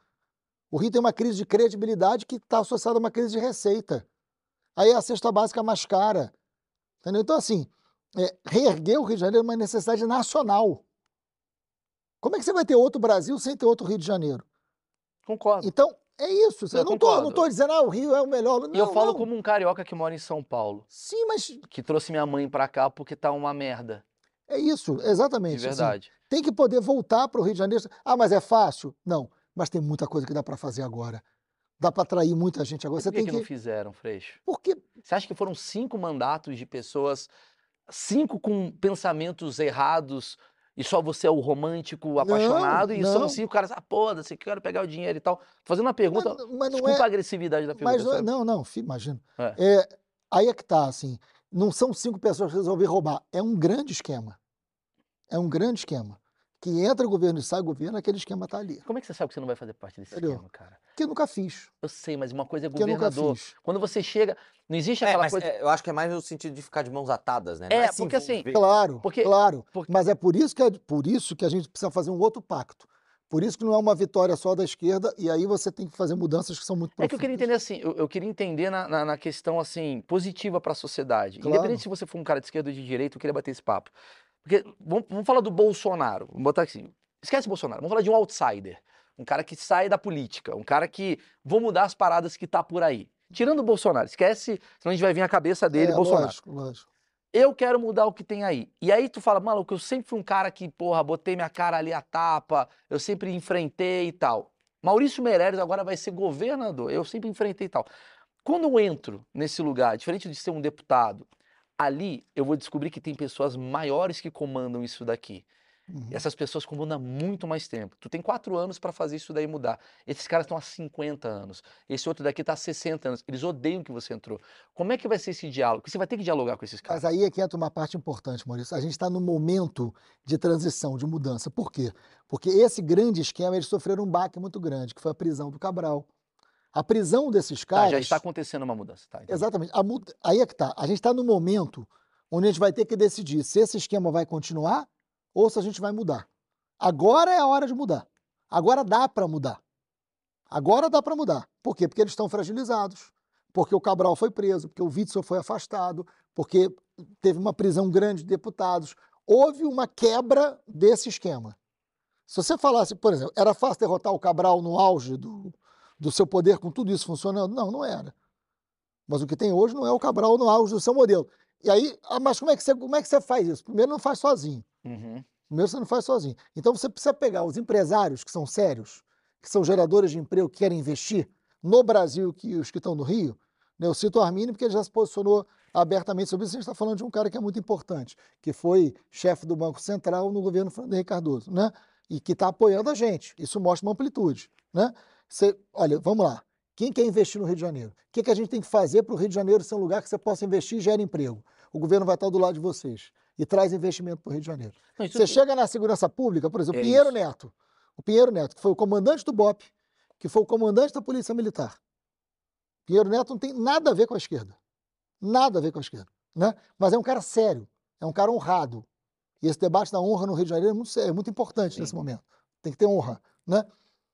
O Rio tem uma crise de credibilidade que está associada a uma crise de receita. Aí a cesta básica é mais cara. Entendeu? Então, assim, é, reerguer o Rio de Janeiro é uma necessidade nacional. Como é que você vai ter outro Brasil sem ter outro Rio de Janeiro? Concordo. Então, é isso. Eu Eu não tô, não tô dizendo, ah, o Rio é o melhor. Não, e eu falo não. como um carioca que mora em São Paulo, Sim, mas que trouxe minha mãe pra cá porque tá uma merda, é isso, de exatamente. assim. Tem que poder voltar para o Rio de Janeiro. Ah, mas é fácil? Não, mas tem muita coisa que dá para fazer agora. Dá para atrair muita gente agora. Por Você que, tem que que. não fizeram, Freixo? Porque Você acha que foram cinco mandatos de pessoas, cinco com pensamentos errados, e só você é o romântico, apaixonado, e são não. cinco caras, ah, foda-se, quero pegar o dinheiro e tal. Fazendo uma pergunta, mas, mas não desculpa a é. agressividade da pergunta. Mas não, é- não, não, imagina. É. É, aí é que tá, assim. Não são cinco pessoas que resolveram roubar. É um grande esquema. É um grande esquema. Que entra governo e sai governo, aquele esquema tá ali. Como é que você sabe que você não vai fazer parte desse Entendeu? esquema, cara? Que eu nunca fiz. Eu sei, mas uma coisa é Que eu nunca governador. fiz. Quando você chega, não existe É, aquela mas coisa. é, eu acho que é mais no sentido de ficar de mãos atadas, né? Não É, se porque assim, envolver. Claro, Porque- claro. porque- Mas é por isso, que, é- por isso que a gente precisa fazer um outro pacto. Por isso que não é uma vitória só da esquerda, e aí você tem que fazer mudanças que são muito É que eu queria entender assim, eu, eu queria entender na, na- na questão assim, positiva para a sociedade. Claro. Independente se você for um cara de esquerda ou de direita, eu queria bater esse papo. Porque vamos, vamos falar do Bolsonaro. Vamos botar assim. Esquece o Bolsonaro. Vamos falar de um outsider. Um cara que sai da política. Um cara que vou mudar as paradas que tá por aí. Tirando o Bolsonaro, esquece, senão a gente vai vir a cabeça dele, É, Bolsonaro. Lógico, lógico. eu quero mudar o que tem aí. E aí tu fala, maluco, eu sempre fui um cara que, porra, botei minha cara ali a tapa, eu sempre enfrentei e tal. Maurício Meirelles agora vai ser governador, eu sempre enfrentei e tal. Quando eu entro nesse lugar, diferente de ser um deputado, ali eu vou descobrir que tem pessoas maiores que comandam isso daqui. Uhum. E essas pessoas comandam há muito mais tempo. Tu tem quatro anos para fazer isso daí mudar. Esses caras estão há 50 anos. Esse outro daqui está há 60 anos. Eles odeiam que você entrou. Como é que vai ser esse diálogo? Você vai ter que dialogar com esses caras. Mas aí é que entra uma parte importante, Maurício. A gente está no momento de transição, de mudança. Por quê? Porque esse grande esquema, eles sofreram um baque muito grande, que foi a prisão do Cabral. A prisão desses Tá, caras. já está acontecendo uma mudança. Tá, entendi. Exatamente. Muda- Aí é que tá. A gente está no momento onde a gente vai ter que decidir se esse esquema vai continuar ou se a gente vai mudar. Agora é a hora de mudar. Agora dá para mudar. Agora dá para mudar. Por quê? Porque eles estão fragilizados. Porque o Cabral foi preso, porque o Witzel foi afastado, porque teve uma prisão grande de deputados. Houve uma quebra desse esquema. Se você falasse, por exemplo, era fácil derrotar o Cabral no auge do, do seu poder com tudo isso funcionando? Não, não era. Mas o que tem hoje não é o Cabral no auge do seu modelo. E aí, ah, mas como é que você, como é que você faz isso? Primeiro, não faz sozinho. Uhum. Primeiro, você não faz sozinho. Então, você precisa pegar os empresários que são sérios, que são geradores de emprego, que querem investir no Brasil, que os que estão no Rio. né? Eu cito o Armínio porque ele já se posicionou abertamente sobre isso. A gente está falando de um cara que é muito importante, que foi chefe do Banco Central no governo Fernando Henrique Cardoso, né? E que está apoiando a gente. Isso mostra uma amplitude, né? Você, olha, vamos lá. Quem quer investir no Rio de Janeiro? O que, que a gente tem que fazer para o Rio de Janeiro ser um lugar que você possa investir e gere emprego? O governo vai estar do lado de vocês e traz investimento para o Rio de Janeiro. Não, Você tu- chega na segurança pública, por exemplo, É Pinheiro isso. Neto. O Pinheiro Neto, que foi o comandante do BOP, que foi o comandante da Polícia Militar. Pinheiro Neto não tem nada a ver com a esquerda. Nada a ver com a esquerda. Né? Mas é um cara sério, é um cara honrado. E esse debate da honra no Rio de Janeiro é muito, é muito importante Sim. nesse momento. Tem que ter honra. Né?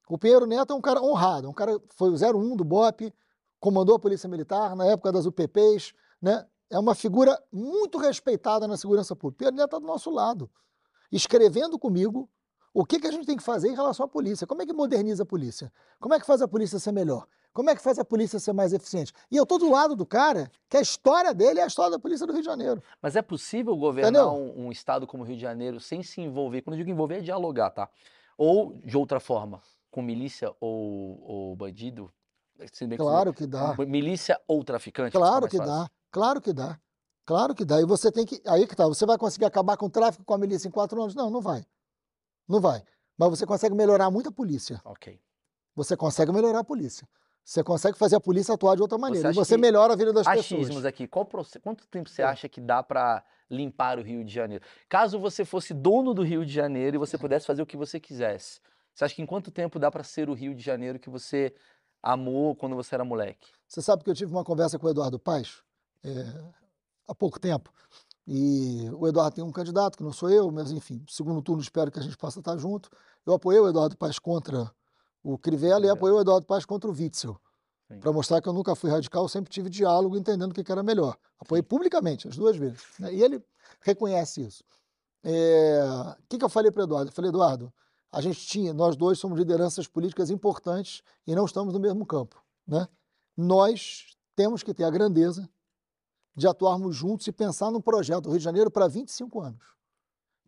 O Pinheiro Neto é um cara honrado, um cara foi o 01 do BOP, comandou a Polícia Militar na época das UPPs, né? É uma figura muito respeitada na segurança pública. Pinheiro Neto está do nosso lado, escrevendo comigo o que, que a gente tem que fazer em relação à polícia. Como é que moderniza a polícia? Como é que faz a polícia ser melhor? Como é que faz a polícia ser mais eficiente? E eu estou do lado do cara que a história dele é a história da polícia do Rio de Janeiro. Mas é possível governar um, um estado como o Rio de Janeiro sem se envolver? Quando eu digo envolver, é dialogar, tá? Ou, de outra forma, com milícia ou, ou bandido? Que Claro que dá. Milícia ou traficante? fica Claro que dá. Claro que dá. Claro que dá. E você tem que. Aí que tá. Você vai conseguir acabar com o tráfico com a milícia em quatro anos? Não, não vai. Não vai. Mas você consegue melhorar muito a polícia. Ok. Você consegue melhorar a polícia. Você consegue fazer a polícia atuar de outra maneira. E acha você melhora a vida das Achismos pessoas. aqui. Qual Quanto tempo você acha que dá pra limpar o Rio de Janeiro? Caso você fosse dono do Rio de Janeiro e você pudesse fazer o que você quisesse, você acha que em quanto tempo dá pra ser o Rio de Janeiro que você amou quando você era moleque? Você sabe que eu tive uma conversa com o Eduardo Paes é, há pouco tempo. E o Eduardo tem um candidato, que não sou eu, mas enfim, segundo turno espero que a gente possa estar junto. Eu apoiei o Eduardo Paes contra o Crivella e Crivella. apoiei o Eduardo Paes contra o Witzel. Sim. Para mostrar que eu nunca fui radical, sempre tive diálogo, entendendo o que era melhor. Apoiei publicamente, as duas vezes. né? E ele reconhece isso. É, O que, que eu falei para o Eduardo? Eu falei, Eduardo, a gente tinha, nós dois somos lideranças políticas importantes e não estamos no mesmo campo. Né? Nós temos que ter a grandeza de atuarmos juntos e pensar num projeto do Rio de Janeiro para 25 anos.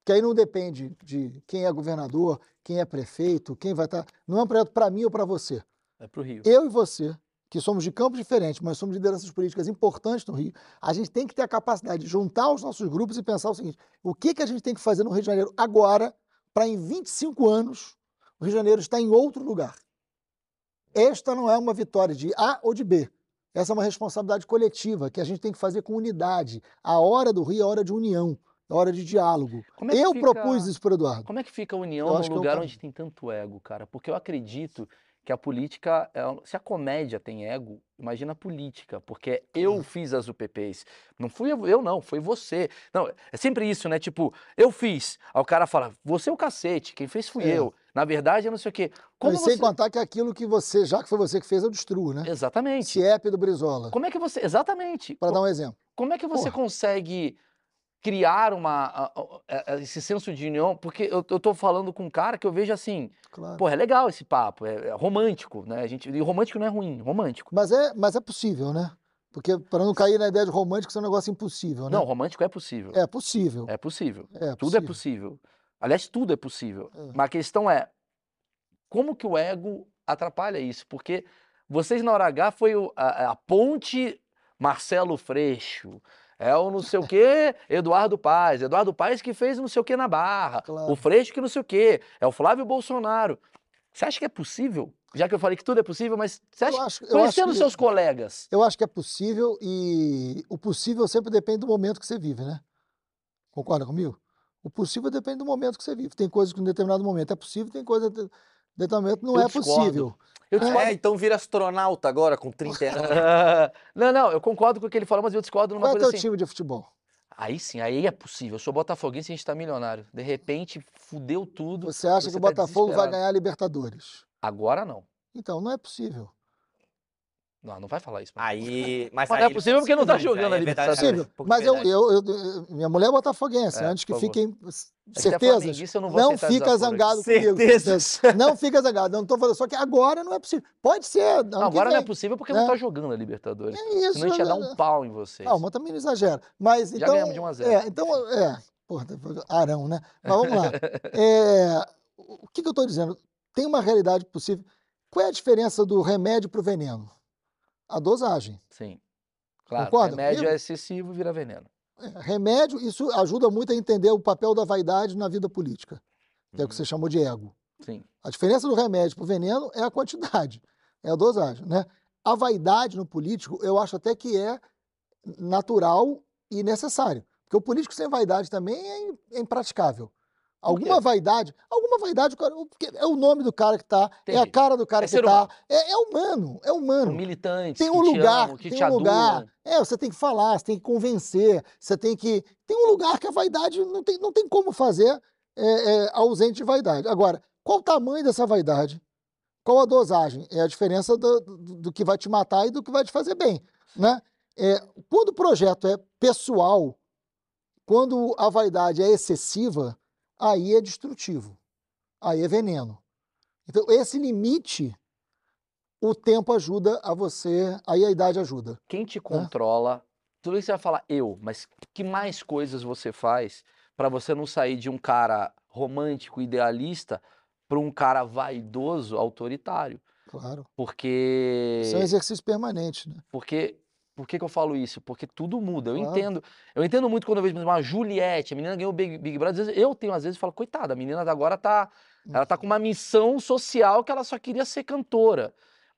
Que aí não depende de quem é governador, quem é prefeito, quem vai estar. Não é um projeto para mim ou para você. É pro Rio. Eu e você, que somos de campos diferentes, mas somos lideranças políticas importantes no Rio, a gente tem que ter a capacidade de juntar os nossos grupos e pensar o seguinte: o que, que a gente tem que fazer no Rio de Janeiro agora, para em 25 anos o Rio de Janeiro estar em outro lugar? Esta não é uma vitória de A ou de B. Essa é uma responsabilidade coletiva que a gente tem que fazer com unidade. A hora do Rio é a hora de união, é hora de diálogo. Como é Eu fica- propus isso para o Eduardo. Como é que fica a união num é lugar onde tem tanto ego, cara? Porque eu acredito que a política, é se a comédia tem ego, imagina a política, porque eu fiz as UPPs. Não fui eu, não, foi você. Não, é sempre isso, né? Tipo, eu fiz. Aí o cara fala, você é o cacete, quem fez fui É. eu. Na verdade, eu não sei o quê. Como e você... sem contar que aquilo que você, já que foi você que fez, eu destruo, né? Exatamente. CIEP do Brizola, Como é que você... Exatamente. para dar um exemplo. Como é que você Porra. consegue criar uma, a- a- esse senso de união? Porque eu, eu tô falando com um cara que eu vejo assim, Claro. pô, é legal esse papo, é, é romântico, né? A gente, e romântico não é ruim, romântico. Mas, é, mas é possível, né? Porque para não cair na ideia de romântico, isso é um negócio impossível, né? Não, romântico é possível. É possível. É possível. É Tudo é possível. Aliás, tudo é possível. É. Mas a questão é, como que o ego atrapalha isso? Porque vocês na hora H foi a, a ponte Marcelo Freixo, é o não sei o quê Eduardo Paes, Eduardo Paes que fez não sei o quê na Barra, Claro. o Freixo que não sei o quê, é o Flávio Bolsonaro. Você acha que é possível? Já que eu falei que tudo é possível, mas você acha, Eu acho, eu acho conhecendo que, seus colegas, eu acho que é possível e o possível sempre depende do momento que você vive, né? Concorda comigo? O possível depende do momento que você vive. Tem coisas que em determinado momento é possível, tem coisas que momento não Eu é discordo. possível. eu discordo. É, então vira astronauta agora, com 30 anos. não, não, eu concordo com o que ele falou, mas eu discordo numa Qual é coisa teu assim. time de futebol? Aí sim, aí é possível. Eu sou botafoguense e a gente tá milionário. De repente, fudeu tudo. Você acha que você o tá Botafogo vai ganhar a Libertadores? Agora não. Então, não é possível. Não, não vai falar isso. Aí, mas Mas aí não é ele possível porque não tá Mas jogando é verdade, Libertadores. Possível. pouco Mas eu, verdade. eu, eu- minha mulher é botafoguense, É, antes que fiquem Mas é certezas. flamenguista, eu não vou Não fica zangado comigo. Certezas. Não fica zangado. Não tô falando. Só que agora não é possível. Pode ser. Não, agora não é vem. possível porque né? não tá jogando a Libertadores. É isso. Senão a gente ia dar um pau em vocês. Calma, também não exagera. Mas Já então. ganhamos de 1 a 0. É, então, é. Porra, Arão, né? Mas vamos lá. É, o que, que eu estou dizendo? Tem uma realidade possível. Qual é a diferença do remédio para o veneno? A dosagem. Sim. Claro, Concorda remédio comigo? é excessivo, vira veneno. É, remédio, isso ajuda muito a entender o papel da vaidade na vida política, que é o que você chamou de ego. Sim. A diferença do remédio para o veneno é a quantidade, é a dosagem, né? A vaidade no político, eu acho até que é natural e necessário. Porque o político sem vaidade também é é impraticável. Alguma vaidade, alguma vaidade, porque é o nome do cara que tá, é a Entendi. cara do cara É que tá, é, é humano, é humano. São militantes Tem que um lugar, tem te um lugar. É, você tem que falar, você tem que convencer, você tem que. Tem um lugar que a vaidade não tem, não tem como fazer é, é, ausente de vaidade. Agora, qual o tamanho dessa vaidade? Qual a dosagem? É a diferença do, do- do que vai te matar e do que vai te fazer bem. Né? É, quando o projeto é pessoal, quando a vaidade é excessiva, aí é destrutivo. Aí é veneno. Então, esse limite, o tempo ajuda a você, aí a idade ajuda. Quem te controla? Tudo isso você vai falar eu, mas que mais coisas você faz para você não sair de um cara romântico, idealista, para um cara vaidoso, autoritário? Claro. Porque Isso é um exercício permanente, né? Porque, por que, que eu falo isso? Porque tudo muda. Eu Claro. entendo. Eu entendo muito quando eu vejo uma Juliette, a menina ganhou o Big, Big Brother. às vezes eu tenho, às vezes, falo, coitada, a menina agora tá. Ela tá com uma missão social que ela só queria ser cantora.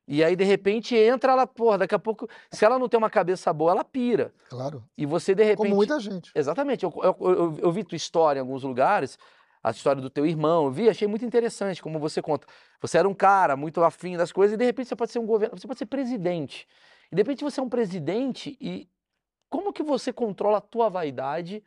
E aí, de repente, entra ela, porra, daqui a pouco, se ela não tem uma cabeça boa, ela pira. Claro. E você, de repente. Como muita gente. Exatamente. Eu, eu, eu- eu vi tua história em alguns lugares, a história do teu irmão, eu vi, achei muito interessante como você conta. Você era um cara muito afim das coisas e de repente você pode ser um governo, você pode ser presidente. E de repente você é um presidente e como que você controla a tua vaidade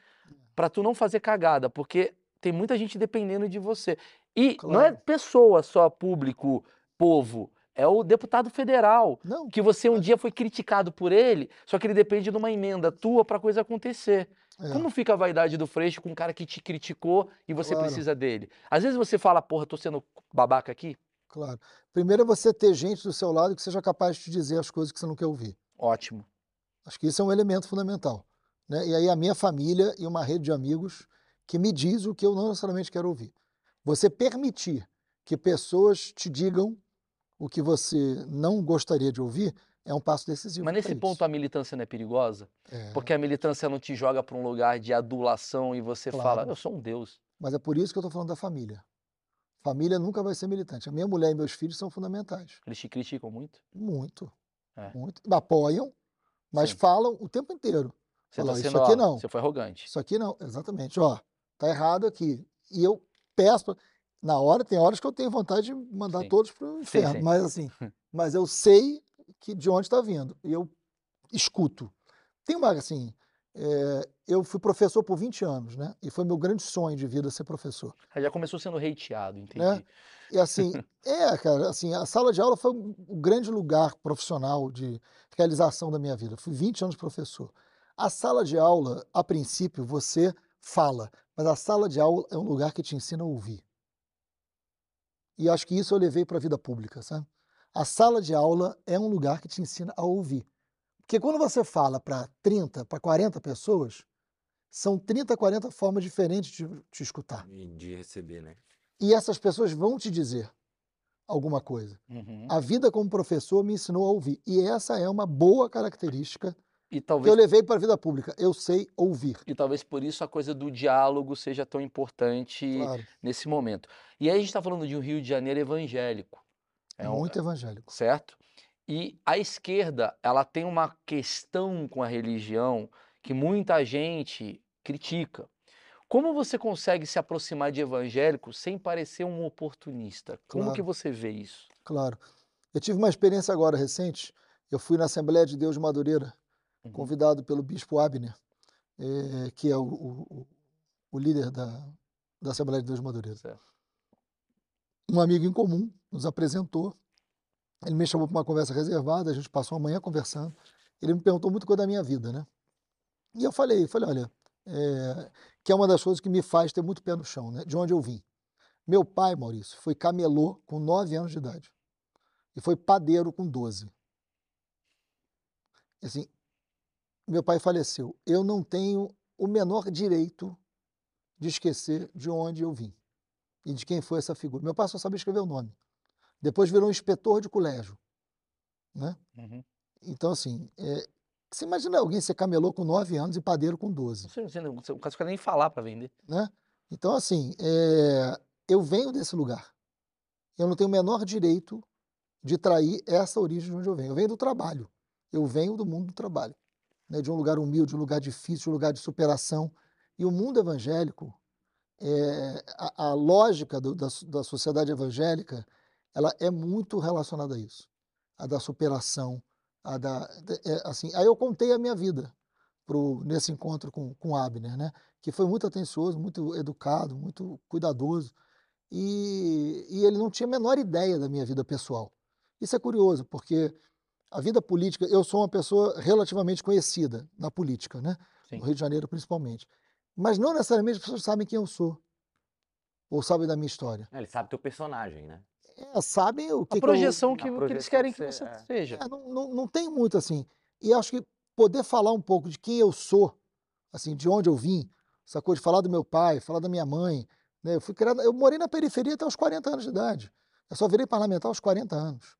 para tu não fazer cagada? Porque tem muita gente dependendo de você. E não é Claro. pessoa só, público, povo, é o deputado federal Não, que você um dia foi criticado por ele, só que ele depende de uma emenda tua para coisa acontecer. é, Como fica a vaidade do Freixo com um cara que te criticou e você Claro. precisa dele? Às vezes você fala, porra, tô sendo babaca aqui. Claro. Primeiro é você ter gente do seu lado que seja capaz de te dizer as coisas que você não quer ouvir. Ótimo. Acho que isso é um elemento fundamental. Né? E aí a minha família e uma rede de amigos que me diz o que eu não necessariamente quero ouvir. Você permitir que pessoas te digam o que você não gostaria de ouvir é um passo decisivo. Mas nesse isso. ponto a militância não é perigosa? É, Porque a militância não te joga para um lugar de adulação e você fala, Claro. eu sou um deus. Mas é por isso que eu estou falando da família. Família nunca vai ser militante. A minha mulher e meus filhos são fundamentais. Eles te criticam muito. Muito. É. Muito. Apoiam, mas Sim. falam o tempo inteiro. Você Fala, tá "Isso sendo, aqui ó, não." você foi arrogante. Isso aqui não, exatamente. Ó, tá errado aqui. E eu peço, na hora, tem horas que eu tenho vontade de mandar Sim. todos para o inferno, sim. mas assim, mas eu sei que de onde está vindo e eu escuto. Tem uma, assim, é, eu fui professor por 20 anos, né? E foi meu grande sonho de vida ser professor. Já começou sendo hateado, entendi. Né? E assim, é, cara, assim, a sala de aula foi o o grande lugar profissional de realização da minha vida. Fui 20 anos professor. A sala de aula, a princípio, você fala, mas a sala de aula é um lugar que te ensina a ouvir. E acho que isso eu levei para a vida pública, sabe? A sala de aula é um lugar que te ensina a ouvir. Porque quando você fala para 30, para 40 pessoas, são 30, 40 formas diferentes de te escutar. E de receber, né? E essas pessoas vão te dizer alguma coisa. Uhum. A vida como professor me ensinou a ouvir. E essa é uma boa característica E que eu talvez, levei para a vida pública. Eu sei ouvir. e talvez por isso a coisa do diálogo seja tão importante Claro. nesse momento. E aí a gente está falando de um Rio de Janeiro evangélico. É um- muito evangélico. certo? E a esquerda, ela tem uma questão com a religião que muita gente critica. Como você consegue se aproximar de evangélico sem parecer um oportunista? Como que Claro. você vê isso? Claro. Eu tive uma experiência agora recente. Eu fui na Assembleia de Deus de Madureira, Uhum. convidado pelo Bispo Abner, eh, que é o, o- o- o líder da, da Assembleia de Deus de Madureira. Certo. Um amigo em comum nos apresentou. Ele me chamou para uma conversa reservada, a gente passou a manhã conversando. Ele me perguntou muito coisa da minha vida, né? E eu falei, falei, olha, eh, que é uma das coisas que me faz ter muito pé no chão, né? De onde eu vim. Meu pai, Maurício, foi camelô com 9 anos de idade e foi padeiro com 12. Assim, meu pai faleceu. Eu não tenho o menor direito de esquecer de onde eu vim e de quem foi essa figura. Meu pai só sabia escrever o nome. Depois virou inspetor de colégio, né? Uhum. Então, assim, é, você imagina alguém ser camelô com 9 anos e padeiro com 12 Não sei, não sei, não- o quer nem falar para vender. né? Então, assim, é, eu venho desse lugar. Eu não tenho o menor direito de trair essa origem de onde eu venho. Eu venho do trabalho. Eu venho do mundo do trabalho. Né? De um lugar humilde, de um lugar difícil, de um lugar de superação. E o mundo evangélico, é, a, a lógica do- da, da sociedade evangélica, ela é muito relacionada a isso. A da superação, a da... é, assim, aí eu contei a minha vida pro, nesse encontro com, com o Abner, né? que foi muito atencioso, muito educado, muito cuidadoso. E, e ele não tinha a menor ideia da minha vida pessoal. Isso é curioso, porque a vida política, eu sou uma pessoa relativamente conhecida na política, né? Sim. No Rio de Janeiro, principalmente. Mas não necessariamente as pessoas sabem quem eu sou, ou sabem da minha história. É, Ele sabe teu personagem, né? É, sabem o que, A que eu- projeção que, a que eles projeção querem que você- é. seja. É, não, não, não tem muito assim. E acho que poder falar um pouco de quem eu sou, assim, de onde eu vim, sacou? De falar do meu pai, falar da minha mãe. Né? Eu fui criado, eu morei na periferia até os 40 anos de idade. Eu só virei parlamentar aos 40 anos.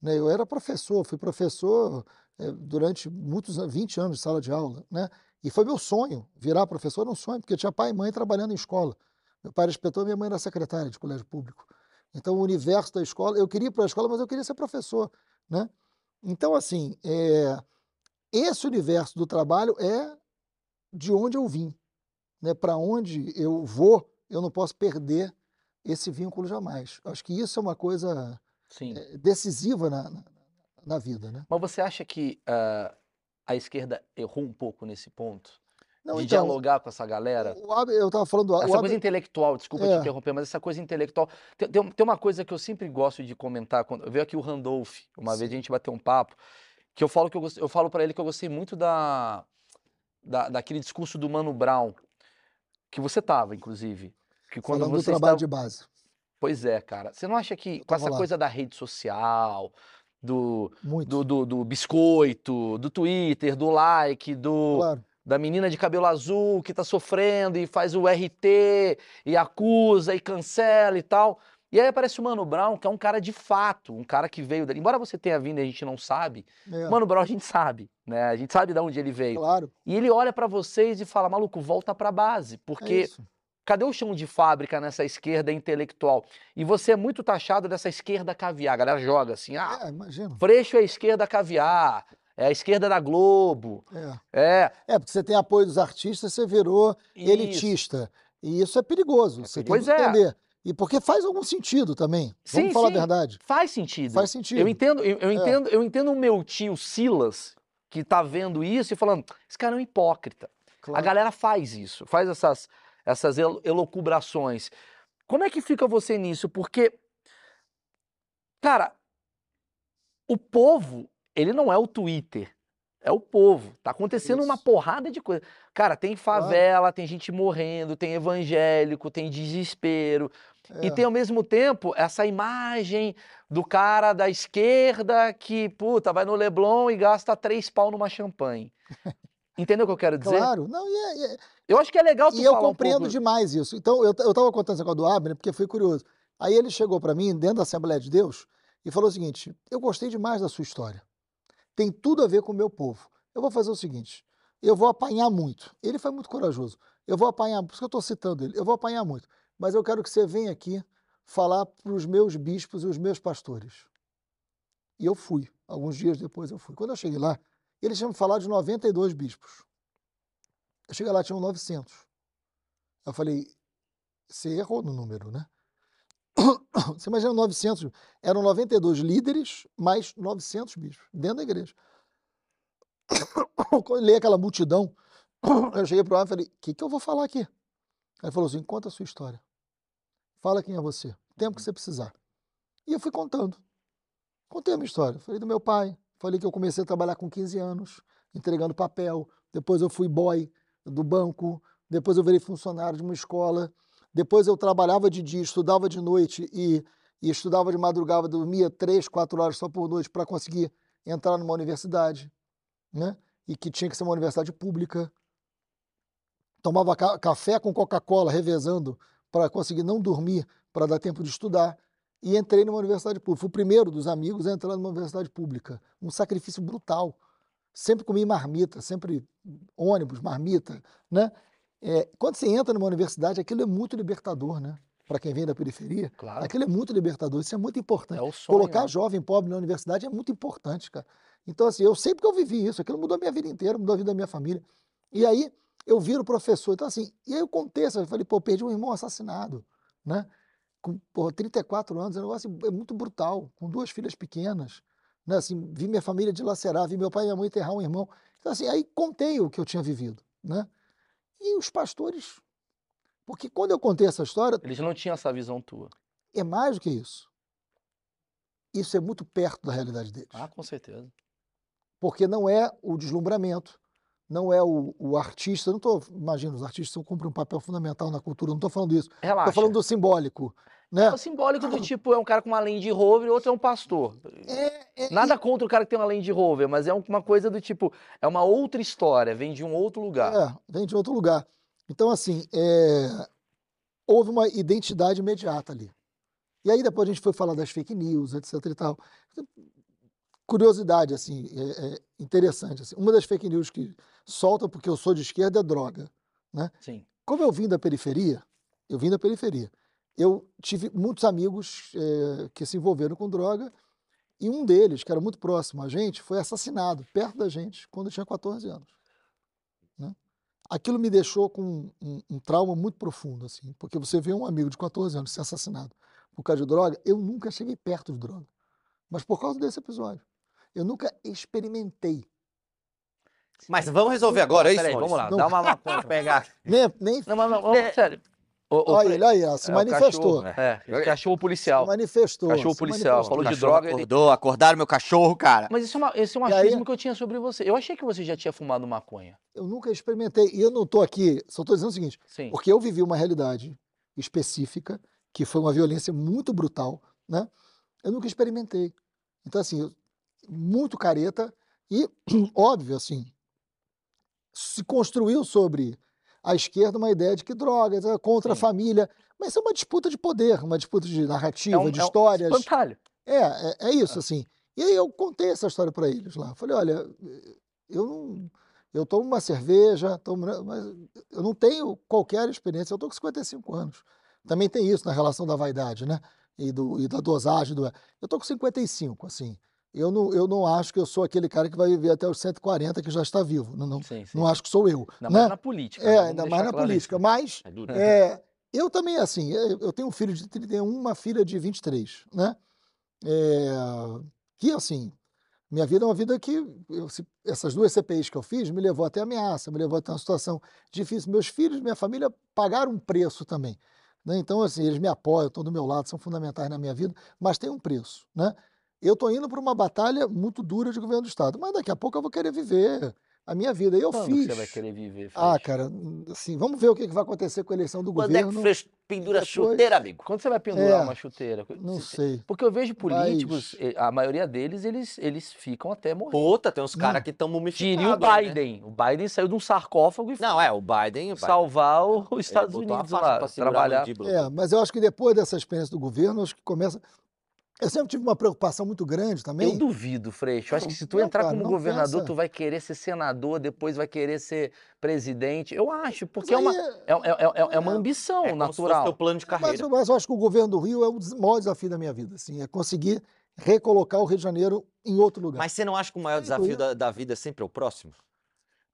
Né? Eu era professor, fui professor eh, durante muitos anos, 20 anos de sala de aula, né? E foi meu sonho, virar professor era um sonho, porque tinha pai e mãe trabalhando em escola. Meu pai era inspetor, minha mãe era secretária de colégio público. Então, o universo da escola, eu queria ir para a escola, mas eu queria ser professor, né? Então, assim, é, esse universo do trabalho é de onde eu vim, né? Para onde eu vou, eu não posso perder esse vínculo jamais. Acho que isso é uma coisa é, decisiva na, na, na vida, né? Mas você acha que ah, a esquerda errou um pouco nesse ponto? Não, de então, dialogar com essa galera? Ab- eu estava falando, do- Essa Ab- coisa intelectual, desculpa te É. interromper, mas essa coisa intelectual. Tem, tem, tem uma coisa que eu sempre gosto de comentar. Quando, veio aqui o Randolph, uma vez a gente bateu um papo, que eu falo que eu, eu falo para ele que eu gostei muito da, da, daquele discurso do Mano Brown, que você tava, inclusive. Que quando falando do você trabalho estava- de base. Pois é, cara. Você não acha que com tava essa lá. coisa da rede social, do, Muito. do, do, do biscoito, do Twitter, do like, do, Claro. Da menina de cabelo azul que tá sofrendo e faz o RT e acusa e cancela e tal. E aí aparece o Mano Brown, que é um cara de fato, um cara que veio dali. Embora você tenha vindo e a gente não sabe, É, Mano Brown a gente sabe, né? A gente sabe de onde ele veio. claro. E ele olha pra vocês e fala, maluco, volta pra base, É porque isso. cadê o chão de fábrica nessa esquerda intelectual? E você é muito taxado dessa esquerda caviar. A galera joga assim, ah, É, imagina. Freixo é a esquerda caviar, é a esquerda da Globo, É. é... é, porque você tem apoio dos artistas, você virou isso. elitista. E isso é perigoso. Você tem que é. entender. E porque faz algum sentido também. Sim, Vamos falar sim. a verdade. Faz sentido. Faz sentido. Eu entendo, eu, eu É. entendo, eu entendo o meu tio Silas, que tá vendo isso e falando, esse cara é um hipócrita. A Claro. galera faz isso, faz essas, essas elo- elocubrações. Como é que fica você nisso? Porque, cara, o povo, ele não é o Twitter. É o povo. Tá acontecendo uma Isso. porrada de coisa. Cara, tem favela, tem gente morrendo, tem evangélico, tem desespero. E É. tem ao mesmo tempo essa imagem do cara da esquerda que, puta, vai no Leblon e gasta três pau numa champanhe. Entendeu o que eu quero dizer? Claro, não, e, é- e é- Eu acho que é legal tu e eu um compreendo pouco... demais isso. Então, eu, eu tava contando esse negócio do Abner porque foi curioso. Aí ele chegou para mim, dentro da Assembleia de Deus, e falou o seguinte: eu gostei demais da sua história. Tem tudo a ver com o meu povo. Eu vou fazer o seguinte: eu vou apanhar muito. Ele foi muito corajoso. Eu vou apanhar, por isso que eu estou citando ele, eu vou apanhar muito. Mas eu quero que você venha aqui falar para os meus bispos e os meus pastores. E eu fui. Alguns dias depois eu fui. Quando eu cheguei lá, eles tinham falado de 92 bispos. Eu cheguei lá, tinham 900. Eu falei, você errou no número, né? Você imagina 900, eram 92 líderes mais 900 bispos dentro da igreja. Quando eu li aquela multidão, eu cheguei para o e falei, o que, que eu vou falar aqui? Ele falou assim, conta a sua história. Fala quem é você, tempo que você precisar. E eu fui contando. Contei a minha história. Falei do meu pai, falei que eu comecei a trabalhar com 15 anos, entregando papel. Depois eu fui boy do banco, depois eu virei funcionário de uma escola. Depois eu trabalhava de dia, estudava de noite e, e estudava de madrugada, dormia três, quatro horas só por noite para conseguir entrar numa universidade, né? E que tinha que ser uma universidade pública. Tomava ca- café com Coca-Cola, revezando para conseguir não dormir, para dar tempo de estudar. E entrei numa universidade pública. Fui o primeiro dos amigos a entrar numa universidade pública. Um sacrifício brutal. Sempre comi marmita, sempre ônibus, marmita, né? É, quando você entra numa universidade, aquilo é muito libertador, né? Para quem vem da periferia, Claro, aquilo é muito libertador. Isso é muito importante. é o sonho. Colocar né? jovem pobre na universidade é muito importante, cara. Então, assim, eu sei porque eu vivi isso. Aquilo mudou a minha vida inteira, mudou a vida da minha família. E aí, eu viro professor. Então, assim, e aí eu contei, eu falei, pô, perdi um irmão assassinado, né? Com porra, 34 anos, é um negócio é muito brutal, com duas filhas pequenas, né? Assim, vi minha família dilacerar, vi meu pai e minha mãe enterrar um irmão. Então, assim, aí contei o que eu tinha vivido, né? E os pastores, porque quando eu contei essa história, Eles não tinham essa visão tua. é mais do que isso. Isso é muito perto da realidade deles. Ah, com certeza. Porque não é o deslumbramento, não é o, o artista. Não estou. Imagina, os artistas cumprem um papel fundamental na cultura, não estou falando isso. Relaxa. Estou falando do simbólico. Né? É simbólico do tipo, é um cara com uma Land Rover e outro é um pastor. É, é, Nada contra o cara que tem uma Land Rover, mas é um- uma coisa do tipo, é uma outra história, vem de um outro lugar. É, vem de outro lugar. Então, assim, é, houve uma identidade imediata ali. E aí depois a gente foi falar das fake news, etc e tal. Curiosidade, assim, é, é interessante. Assim. Uma das fake news que solta porque eu sou de esquerda é droga. Sim. Como eu vim da periferia, eu vim da periferia, eu tive muitos amigos eh, que se envolveram com droga e um deles, que era muito próximo a gente, foi assassinado perto da gente quando eu tinha 14 anos. né? Aquilo me deixou com um, um trauma muito profundo, assim, porque você vê um amigo de 14 anos ser assassinado por causa de droga, eu nunca cheguei perto de droga, mas por causa desse episódio. Eu nunca experimentei. Mas vamos resolver agora, é isso, Peraí, vamos lá, Maurício? dá uma eu pegar. Nem, nem Não, mas não, vamos, sério. Ô, ô, olha ele aí, ó, se é, o manifestou. cachorro, É, cachorro policial. Se manifestou. Cachorro se policial, manifestou. falou de Cachorro droga, ele- Acordou, acordaram meu cachorro, cara. Mas isso é, uma, esse é um E aí- achismo que eu tinha sobre você. Eu achei que você já tinha fumado maconha. Eu nunca experimentei. E eu não estou aqui, só estou dizendo o seguinte, Sim. porque eu vivi uma realidade específica, que foi uma violência muito brutal, né? Eu nunca experimentei. Então, assim, eu- muito careta e, óbvio, assim, se construiu sobre a esquerda uma ideia de que drogas é contra a Sim. família, mas é uma disputa de poder, uma disputa de narrativa, É um- de é um histórias. Espantalho. É, é, é isso, assim. E aí eu contei essa história para eles lá. Falei, olha, eu não. Eu tomo uma cerveja, tomo, né, mas eu não tenho qualquer experiência. Eu estou com 55 anos. Também tem isso na relação da vaidade, né? E, do, e da dosagem. Do... Eu estou com 55, assim. Eu não, eu não acho que eu sou aquele cara que vai viver até os 140 que já está vivo. Não, não, Sim, sim. não acho que sou eu. Ainda né? mais na política. né? É, Vamos ainda mais na claro política. isso. Mas É é, eu também, assim, eu eu tenho um filho de 31, uma filha de 23, né? É, que, assim, minha vida é uma vida que, eu- se- essas duas CPIs que eu fiz me levou até ameaça, me levou até uma situação difícil. Meus filhos, minha família pagaram um preço também. né? Então, assim, eles me apoiam, estão do meu lado, são fundamentais na minha vida, mas tem um preço, né? Eu tô indo para uma batalha muito dura de governo do Estado, mas daqui a pouco eu vou querer viver a minha vida. E eu Quando fiz. que você vai querer viver, Ah, cara, assim, vamos ver o que que vai acontecer com a eleição do Quando é que o governo. Freixo pendura depois- chuteira, amigo? Quando você vai pendurar É, uma chuteira? Não Se- sei. Porque eu vejo políticos, Mas- eh, a maioria deles, eles, eles ficam até morrer. Puta, tem uns caras que estão mumificados. Diria o né? Biden. O Biden saiu de um sarcófago e foi Não, é, o Biden. O Biden salvar o- os Estados Unidos faixa lá, trabalhar. É, mas eu acho que depois dessa experiência do governo, acho que começa. Eu sempre tive uma preocupação muito grande também. Eu duvido, Freixo. Eu acho que se tu Não, entrar cara, como governador, pensa. tu vai querer ser senador, depois vai querer ser presidente. Eu acho, Mas porque é uma, aí é, é- é- é uma é- ambição É como se fosse natural. teu plano de Mas, carreira. eu- mas eu acho que o governo do Rio é o maior desafio da minha vida, assim, é conseguir recolocar o Rio de Janeiro em outro lugar. Mas você não acha que o maior desafio da, da vida é sempre o próximo?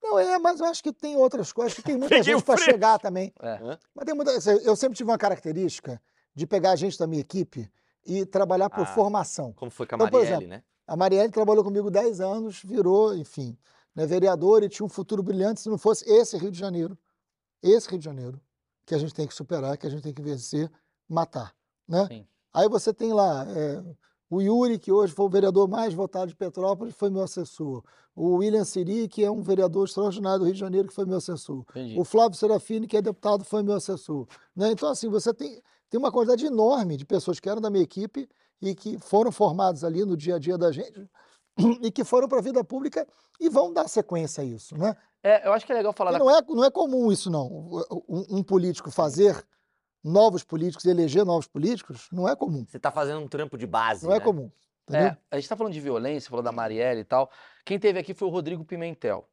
Não é, mas eu acho que tem outras coisas, que tem muita o gente para chegar também. É. Mas tem muita, eu sempre tive uma característica de pegar gente da minha equipe e trabalhar por Ah. formação. Como foi com a Então, Marielle, exemplo, né? A Marielle trabalhou comigo 10 anos, virou, enfim, né, vereadora e tinha um futuro brilhante se não fosse esse Rio de Janeiro. Esse Rio de Janeiro que a gente tem que superar, que a gente tem que vencer, matar, né? Sim. Aí você tem lá é, o Yuri, que hoje foi o vereador mais votado de Petrópolis, foi meu assessor. O William Siri, que é um vereador extraordinário do Rio de Janeiro, que foi meu assessor. Entendi. O Flávio Serafini, que é deputado, foi meu assessor. né? Então, assim, você tem, tem uma quantidade enorme de pessoas que eram da minha equipe e que foram formados ali no dia a dia da gente e que foram para a vida pública e vão dar sequência a isso, né? É, eu acho que é legal falar da não, é, não é comum isso, não. Um, um político fazer novos políticos, eleger novos políticos, não é comum. Você tá fazendo um trampo de base, Não é né? comum. Entendeu? É, a gente tá falando de violência, falou da Marielle e tal. Quem teve aqui foi o Rodrigo Pimentel.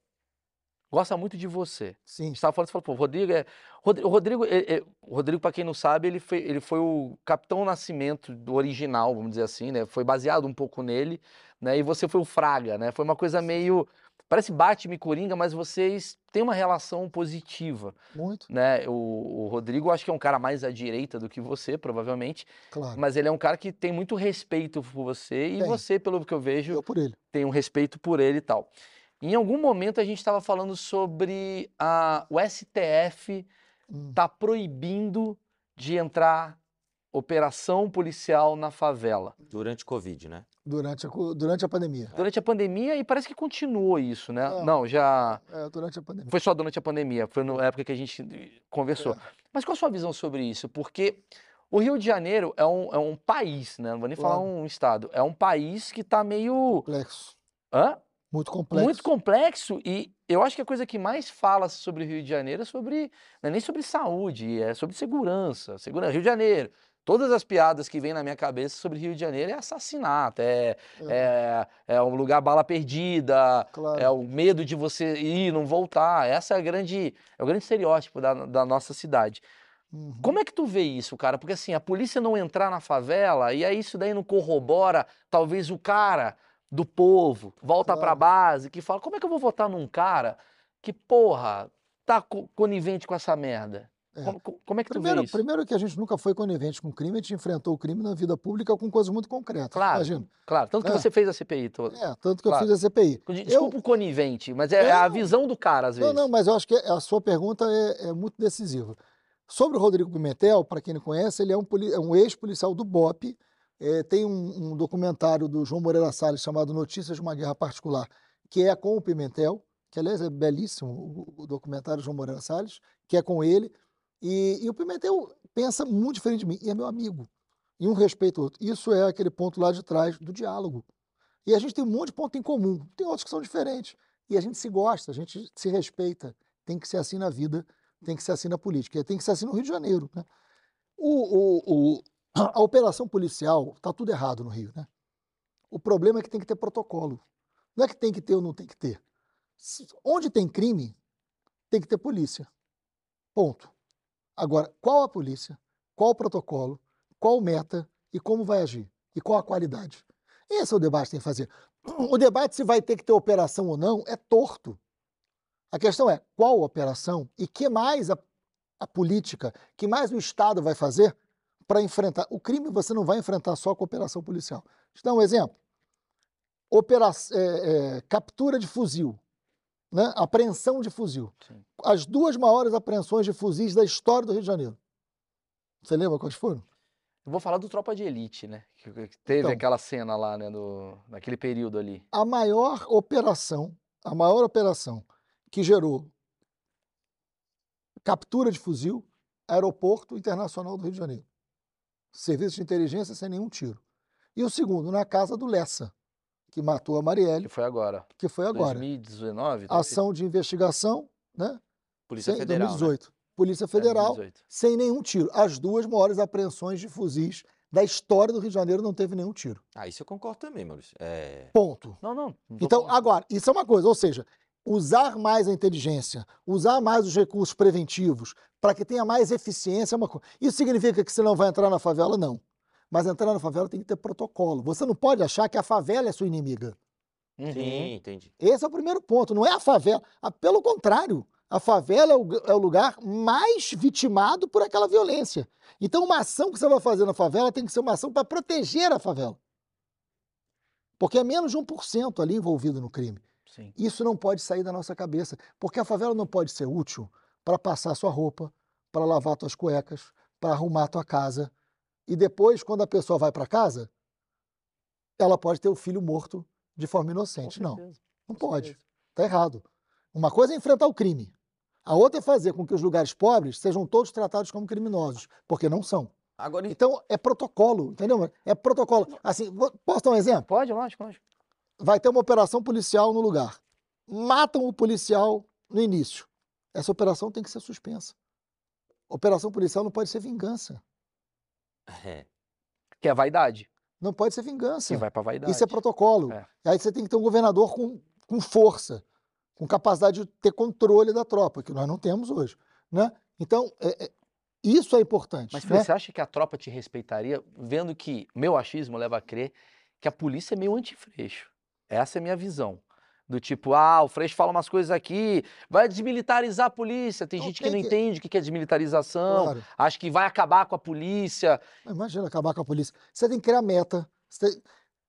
Gosta muito de você. A Sim. gente tava falando, você falou, pô, Rodrigo é. O Rodrigo, é- é- o Rodrigo, para quem não sabe, ele foi, ele foi o Capitão Nascimento do original, vamos dizer assim, né? Foi baseado um pouco nele, né? E você foi o Fraga, né? Foi uma coisa meio. Parece Batman e Coringa, mas vocês têm uma relação positiva, Muito, né? O, o Rodrigo, acho que é um cara mais à direita do que você, provavelmente, claro. mas ele é um cara que tem muito respeito por você e Tem. você, pelo que eu vejo, Eu por ele. tem um respeito por ele e tal. Em algum momento a gente estava falando sobre a, o STF Hum. tá proibindo de entrar operação policial na favela. Durante o Covid, né? Durante a, durante a pandemia. Durante a pandemia, e parece que continuou isso, né? Não. Não, já. É, durante a pandemia. Foi só durante a pandemia, foi na época que a gente conversou. É. Mas qual a sua visão sobre isso? Porque o Rio de Janeiro é um, é um país, né? Não vou nem falar um estado. É um país que tá meio. Complexo. Hã? Muito complexo. Muito complexo e eu acho que a coisa que mais fala sobre o Rio de Janeiro é sobre, não é nem sobre saúde, é sobre segurança, segurança, Rio de Janeiro. Todas as piadas que vêm na minha cabeça sobre Rio de Janeiro é assassinato, é, é, é um lugar bala perdida, Claro. é o medo de você ir não voltar. Essa é a grande, é o grande estereótipo da, da nossa cidade. Uhum. Como é que tu vê isso, cara? Porque assim, a polícia não entrar na favela e aí isso daí não corrobora, talvez o cara do povo volta pra Claro. base que fala: "Como é que eu vou votar num cara que, porra, tá co- conivente com essa merda?" É. Como, co- como é que tu Primeiro, vê isso? primeiro que a gente nunca foi conivente com o crime, a gente enfrentou o crime na vida pública com coisas muito concretas. Claro. Imagina. Claro, tanto que É. você fez a CPI toda. É, tanto que Claro. eu fiz a CPI. De- Desculpa o conivente, mas é, é a visão do cara às vezes. Não, não, mas eu acho que a sua pergunta é, é muito decisiva. Sobre o Rodrigo Pimentel, para quem não conhece, ele é um, poli- é um ex-policial do BOP. É, tem um, um documentário do João Moreira Salles chamado Notícias de uma Guerra Particular, que é com o Pimentel, que aliás é belíssimo o, o documentário do João Moreira Salles, que é com ele. E, e o Pimentel pensa muito diferente de mim, e é meu amigo. E um respeita o outro. Isso é aquele ponto lá de trás do diálogo. E a gente tem um monte de ponto em comum. Tem outros que são diferentes. E a gente se gosta, a gente se respeita. Tem que ser assim na vida, tem que ser assim na política, tem que ser assim no Rio de Janeiro. Né? O, o- o- a operação policial está tudo errado no Rio. Né? O problema é que tem que ter protocolo. Não é que tem que ter ou não tem que ter. Onde tem crime, tem que ter polícia. Ponto. Agora, qual a polícia? Qual o protocolo? Qual meta? E como vai agir? E qual a qualidade? Esse é o debate que tem que fazer. O debate se vai ter que ter operação ou não é torto. A questão é qual operação e que mais a, a política, que mais o Estado vai fazer para enfrentar. O crime você não vai enfrentar só com operação policial. Deixa eu dar um exemplo. Opera, é, é, captura de fuzil, né? apreensão de fuzil. Sim. As duas maiores apreensões de fuzis da história do Rio de Janeiro. Você lembra quais foram? Eu vou falar do Tropa de Elite, né? Que, que teve Então. aquela cena lá, né? Do, naquele período ali. A maior operação, a maior operação que gerou captura de fuzil, Aeroporto Internacional do Rio de Janeiro. Serviço de inteligência sem nenhum tiro. E o segundo, na casa do Lessa, que matou a Que Marielle, foi agora. que foi agora. 2019? talvez? Ação de investigação, né? Polícia Sem- Federal. né? 2018. Polícia É, Federal, 2018. sem nenhum tiro. As duas maiores apreensões de fuzis da história do Rio de Janeiro não teve nenhum tiro. Ah, isso eu concordo também, Maurício. É. Ponto. Não, não. não Então, falando- agora, isso é uma coisa, ou seja, usar mais a inteligência, usar mais os recursos preventivos para que tenha mais eficiência é uma coisa. Isso significa que você não vai entrar na favela? Não. Mas entrar na favela tem que ter protocolo. Você não pode achar que a favela é sua inimiga. Uhum. Sim, entendi. Esse é o primeiro ponto, não é a favela. Pelo contrário, a favela é o, é o lugar mais vitimado por aquela violência. Então, uma ação que você vai fazer na favela tem que ser uma ação para proteger a favela. Porque é menos de 1% ali envolvido no crime. Sim. Isso não pode sair da nossa cabeça, porque a favela não pode ser útil para passar sua roupa, para lavar suas cuecas, para arrumar tua casa. E depois, quando a pessoa vai para casa, ela pode ter o filho morto de forma inocente. Não, não pode. Está errado. Uma coisa é enfrentar o crime. A outra é fazer com que os lugares pobres sejam todos tratados como criminosos, porque não são. Agora, Então, é protocolo, entendeu? É protocolo. Assim, posso dar um exemplo? Pode, lógico, lógico. Vai ter uma operação policial no lugar. Matam o policial no início. Essa operação tem que ser suspensa. Operação policial não pode ser vingança. é, Que é vaidade. Não pode ser vingança. Que vai pra vaidade. Isso é protocolo. É. Aí você tem que ter um governador com, com força, com capacidade de ter controle da tropa, que nós não temos hoje. Né? Então, é- é- isso é importante. Mas né? Você acha que a tropa te respeitaria, vendo que meu achismo leva a crer que a polícia é meio anti-freixo? Essa é a minha visão. Do tipo, ah, o Freixo fala umas coisas aqui, vai desmilitarizar a polícia. Tem Não gente que tem não que- entende o que que é desmilitarização, Claro. acha que vai acabar com a polícia. Imagina acabar com a polícia. Você tem que criar meta. Tem-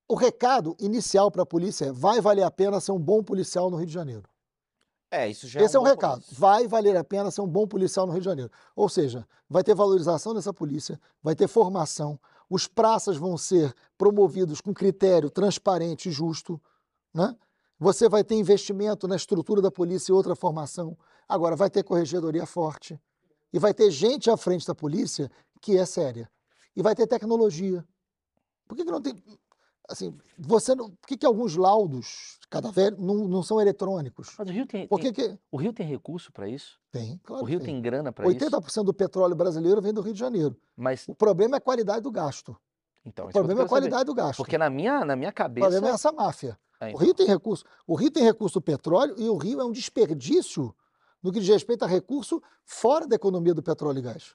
O recado inicial para a polícia é: vai valer a pena ser um bom policial no Rio de Janeiro. é, isso já Esse é um bom recado. começo. Vai valer a pena ser um bom policial no Rio de Janeiro. Ou seja, vai ter valorização dessa polícia, vai ter formação, os praças vão ser promovidos com critério transparente e justo, né? Você vai ter investimento na estrutura da polícia e outra formação. Agora, vai ter corregedoria forte. E vai ter gente à frente da polícia que é séria. E vai ter tecnologia. Por que, que não tem. Assim, você não. Por que, que alguns laudos cadavéricos não, não são eletrônicos? Mas o Rio tem, Por tem- que, que o Rio tem recurso para isso? tem? Claro o que Rio tem grana para isso? 80% do petróleo brasileiro vem do Rio de Janeiro. Mas, O problema é a qualidade do gasto. então, O que problema é a quero saber. qualidade do gasto. Porque na minha, na minha O cabeça... problema é essa máfia. É, O. Rio tem recurso. O Rio tem recurso do petróleo e o Rio é um desperdício no que diz respeito a recurso fora da economia do petróleo e gás.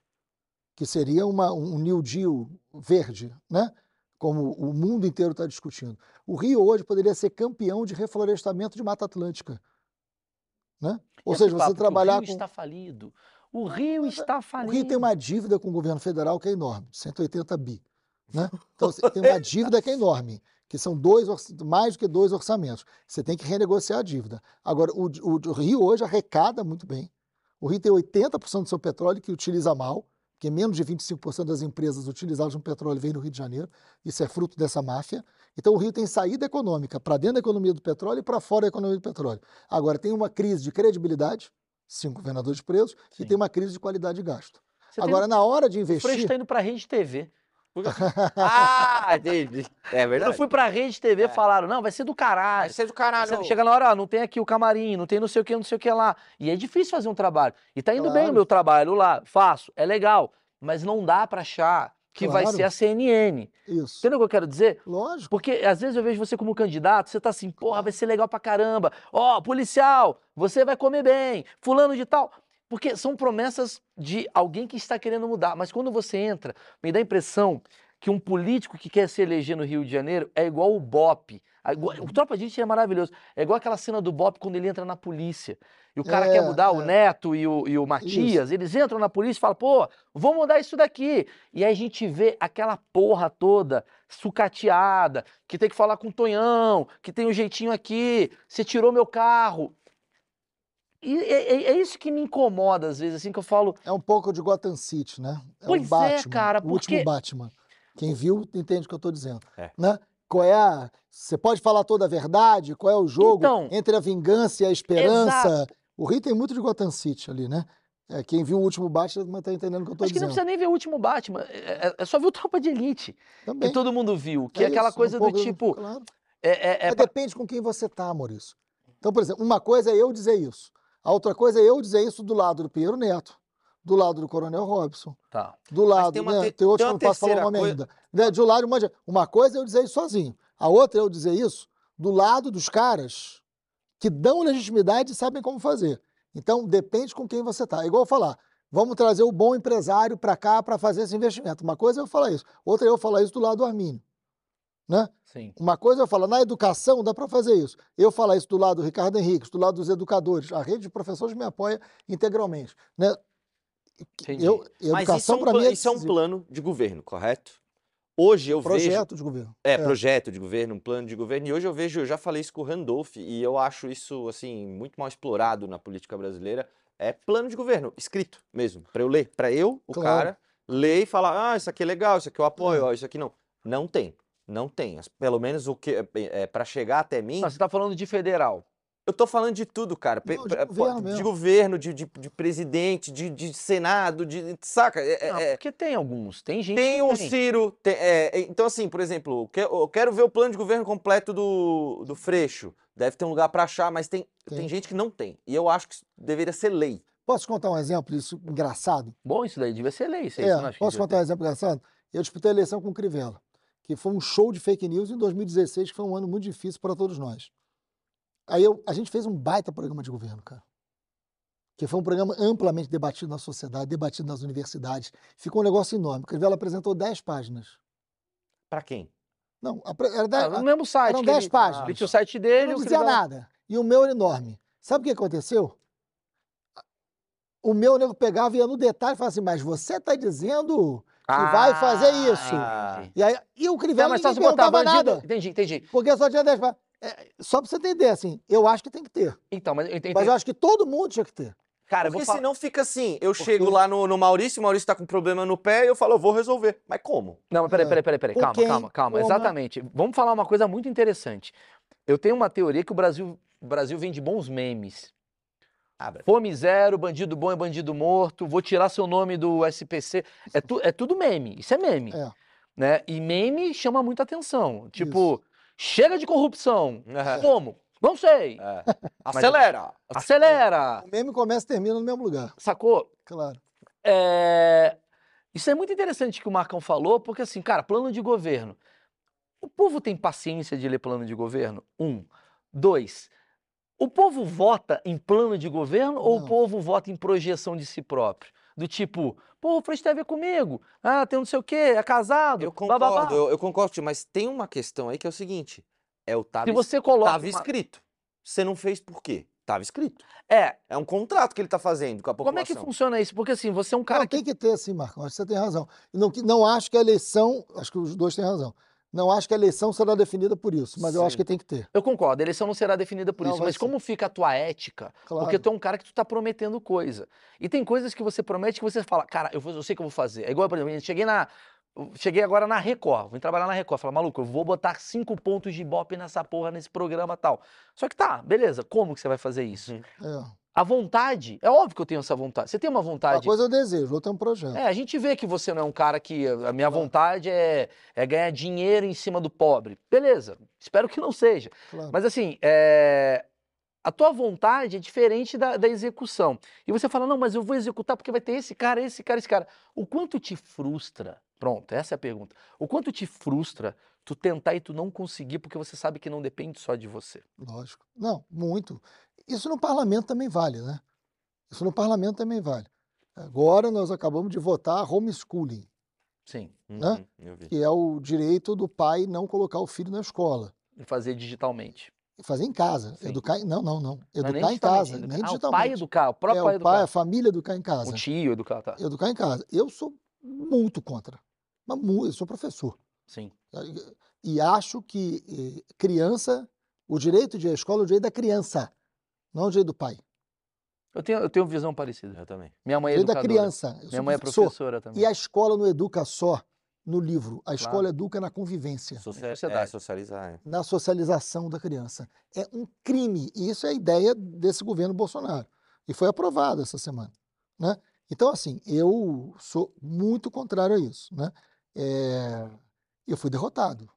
Que seria uma, um New Deal verde, né? Como o mundo inteiro está discutindo. O Rio hoje poderia ser campeão de reflorestamento de Mata Atlântica. Né? Ou seja, papo você que trabalhar O Rio com. está falido. O Rio está O falido. Rio tem uma dívida com o governo federal que é enorme, 180 bi. Né? Então, você tem uma dívida que é enorme, que são dois, mais do que dois orçamentos. Você tem que renegociar a dívida. Agora, o, o- o Rio hoje arrecada muito bem. O Rio tem 80% do seu petróleo que utiliza mal, porque menos de 25% das empresas utilizadas no petróleo vem do Rio de Janeiro. Isso é fruto dessa máfia. Então, o Rio tem saída econômica para dentro da economia do petróleo e para fora da economia do petróleo. Agora, tem uma crise de credibilidade, cinco governadores presos, Sim. e tem uma crise de qualidade de gasto. Você tem- Agora, na hora de O investir. está indo para a Rede TV. Ah, entendi. É Quando eu verdade. fui pra Rede TV, É. falaram, não, vai ser do caralho. Você é do caralho. Você Chega na hora, ó, não tem aqui o camarim, não tem não sei o que, não sei o que lá. E é difícil fazer um trabalho. E tá indo bem Claro. o meu trabalho lá, faço, é legal. Mas não dá pra achar que vai Claro. ser a CNN. Isso. Entendeu o que eu quero dizer? Lógico. Porque às vezes eu vejo você como candidato, você tá assim, porra, vai ser legal pra caramba. Ó, policial, você vai comer bem, fulano de tal. Porque são promessas de alguém que está querendo mudar. Mas quando você entra, me dá a impressão que um político que quer se eleger no Rio de Janeiro é igual o Bop. O Tropa de Elite é maravilhoso. É igual aquela cena do Bop quando ele entra na polícia. E o cara É, quer mudar, o é. Neto e o, e o Matias, eles entram na polícia e falam, pô, vou mudar isso daqui. E aí a gente vê aquela porra toda sucateada, que tem que falar com o Tonhão, que tem um jeitinho aqui, você tirou meu carro. E é, é- é isso que me incomoda às vezes, assim, que eu falo, É um pouco de Gotham City, né? É Pois o é, Batman, cara, o último porque- Batman. Quem viu entende o que eu estou dizendo. É. Né? Qual é a. Você pode falar toda a verdade? Qual é o jogo Então, entre a vingança e a esperança? exato. O Rio tem muito de Gotham City ali, né? É, quem viu o último Batman tá entendendo o que eu estou Acho que não dizendo. precisa nem ver o último Batman. É, é- é só ver o Tropa de Elite, Também. que todo mundo viu. Que é, É aquela isso, um coisa do pouco- tipo. claro. É, é, é depende com quem você tá, Maurício. Então, por exemplo, uma coisa é eu dizer isso. A outra coisa é eu dizer isso do lado do Pinheiro Neto, do lado do Coronel Robson, Tá. do lado, tem uma né? te- Tem outros tem que eu uma não posso falar o nome coi- ainda. Né? De um lado, uma, uma coisa é eu dizer isso sozinho. A outra é eu dizer isso do lado dos caras que dão legitimidade e sabem como fazer. Então, depende com quem você tá. É igual eu falar, vamos trazer o bom empresário para cá para fazer esse investimento. Uma coisa é eu falar isso, outra é eu falar isso do lado do Armínio. Né? Sim. Uma coisa eu falo, na educação dá para fazer isso. Eu falar isso do lado do Ricardo Henrique, do lado dos educadores. A rede de professores me apoia integralmente. Né? Entendi. Eu, é, educação um, para mim é isso é um plano de governo, correto? Hoje eu vejo. projeto de governo. É, É. projeto de governo, um plano de governo. E hoje eu vejo, eu já falei isso com o Randolph, e eu acho isso, assim, muito mal explorado na política brasileira. É plano de governo, escrito mesmo, para eu ler. Para eu, o Claro. cara, ler e falar: ah, isso aqui é legal, isso aqui eu apoio, É. ó, isso aqui não. Não tem. Não tem. Pelo menos o que é, para chegar até mim. Não, você tá falando de federal. Eu tô falando de tudo, cara. Não, de governo de governo, de, de, de presidente, de, de senado, de. Saca? É- é- Não, é- porque tem alguns. Tem gente tem que o Ciro. tem- é, é, então, assim, por exemplo, eu que- eu quero ver o plano de governo completo do, do Freixo. Deve ter um lugar para achar, mas tem, tem. Tem. gente que não tem. E eu acho que isso deveria ser lei. Posso contar um exemplo disso engraçado? Bom, isso daí devia ser lei. Isso, É, posso contar um exemplo engraçado? Eu disputei a eleição com o Crivella, que foi um show de fake news em 2016, que foi um ano muito difícil para todos nós. Aí eu- a gente fez um baita programa de governo, cara. Que foi um programa amplamente debatido na sociedade, debatido nas universidades. Ficou um negócio enorme. O Crivella apresentou 10 páginas. Para quem? Não, era. 10, Ah, no mesmo site. eram que 10 ele- páginas. Tinha o site dele. não dizia Crivella- nada. E o meu era enorme. Sabe o que aconteceu? O meu nego pegava e ia no detalhe e falava assim, mas você está dizendo que vai fazer isso. Ah. entendi. E, aí, e o Não, Crivella mas só se botar bandido. nada. Entendi, entendi. Porque só tinha 10 páginas. É, só pra você entender, assim, eu acho que tem que ter. Então, mas eu entendi. Mas eu acho que todo mundo tinha que ter. Cara, Porque vou falar. senão fica assim, eu Porque- chego lá no, no Maurício, o Maurício tá com problema no pé, e eu falo, eu vou resolver. Mas como? Não, mas peraí, É. peraí, peraí, peraí. Calma, quem? calma, calma. Como? Exatamente. Vamos falar uma coisa muito interessante. Eu tenho uma teoria que o Brasil, o Brasil vem de bons memes. Fome zero, bandido bom é bandido morto, vou tirar seu nome do SPC. É, tu- é tudo meme, isso é meme. É. Né? E meme chama muita atenção. Tipo, chega de corrupção. Como? Não sei. É. Acelera! Acelera. O meme começa e termina no mesmo lugar. Sacou? Claro. É, Isso é muito interessante que o Marcão falou, porque assim, cara, plano de governo. O povo tem paciência de ler plano de governo? Um. Dois. O povo vota em plano de governo ou o Não. povo vota em projeção de si próprio? Do tipo, pô, o Freixo tem a ver comigo. Ah, tem não sei o quê, é casado. Eu blá, blá, blá. concordo, eu, eu concordo, tio, mas tem uma questão aí que é o seguinte: é o tava, Se você coloca. tava uma- escrito. Você não fez por quê? Tava escrito. É, É um contrato que ele tá fazendo com a população. como é que funciona isso? Porque assim, você é um cara não, que. tem que ter, sim, Marcão. Acho que você tem razão. Não, que- não acho que a eleição. Acho que os dois têm razão. Não acho que a eleição será definida por isso, mas eu acho Sim. que tem que ter. Eu concordo, a eleição não será definida por Não, isso, mas ser. como fica a tua ética? Claro. Porque tu é um cara que tu tá prometendo coisa. E tem coisas que você promete que você fala, cara, eu, vou- eu sei que eu vou fazer. É igual, por exemplo, eu cheguei na. Cheguei agora na Record, vim trabalhar na Record. Falei, maluco, eu vou botar cinco pontos de ibope nessa porra, nesse programa tal. Só que tá, beleza, como que você vai fazer isso? Uhum. É. A vontade, é óbvio que eu tenho essa vontade. Você tem uma Uma vontade. coisa eu desejo, outra é um projeto. É, a gente vê que você não é um cara que a minha Claro. vontade é, é ganhar dinheiro em cima do pobre. Beleza, espero que não seja. Claro. Mas assim, é, a tua vontade é diferente da, da execução. E você fala, não, mas eu vou executar porque vai ter esse cara, esse cara, esse cara. O quanto te frustra? Pronto, essa é a pergunta. O quanto te frustra tu tentar e tu não conseguir porque você sabe que não depende só de você? Lógico. Não, muito. Isso no parlamento também vale, né? Isso no parlamento também vale. Agora nós acabamos de votar homeschooling, Sim, Né? Uhum, que é o direito do pai não colocar o filho na escola. e fazer digitalmente. E Fazer em casa. Sim. Educar em... Não, não, não. Não é Educar em digitalmente, casa, educar- nem ah, o digitalmente. pai educar, o próprio é, pai o pai, educar. a família educar em casa. O tio educar, tá. Educar em casa. Eu sou muito contra. Mas eu sou professor. Sim. E acho que eh, criança, o direito de ir à escola é o direito da criança, não o direito do pai. Eu tenho, eu tenho visão parecida. Eu também. Minha mãe é direito da educadora. criança. Eu Minha mãe é professor. professora também. E a escola não educa só no livro. A escola Claro. educa na convivência, Socia- sociedade. É, socializar. é. na socialização da criança. É um crime. E isso é a ideia desse governo Bolsonaro. E foi aprovado essa semana. Né? Então, assim, eu sou muito contrário a isso. Né? É, Eu fui derrotado.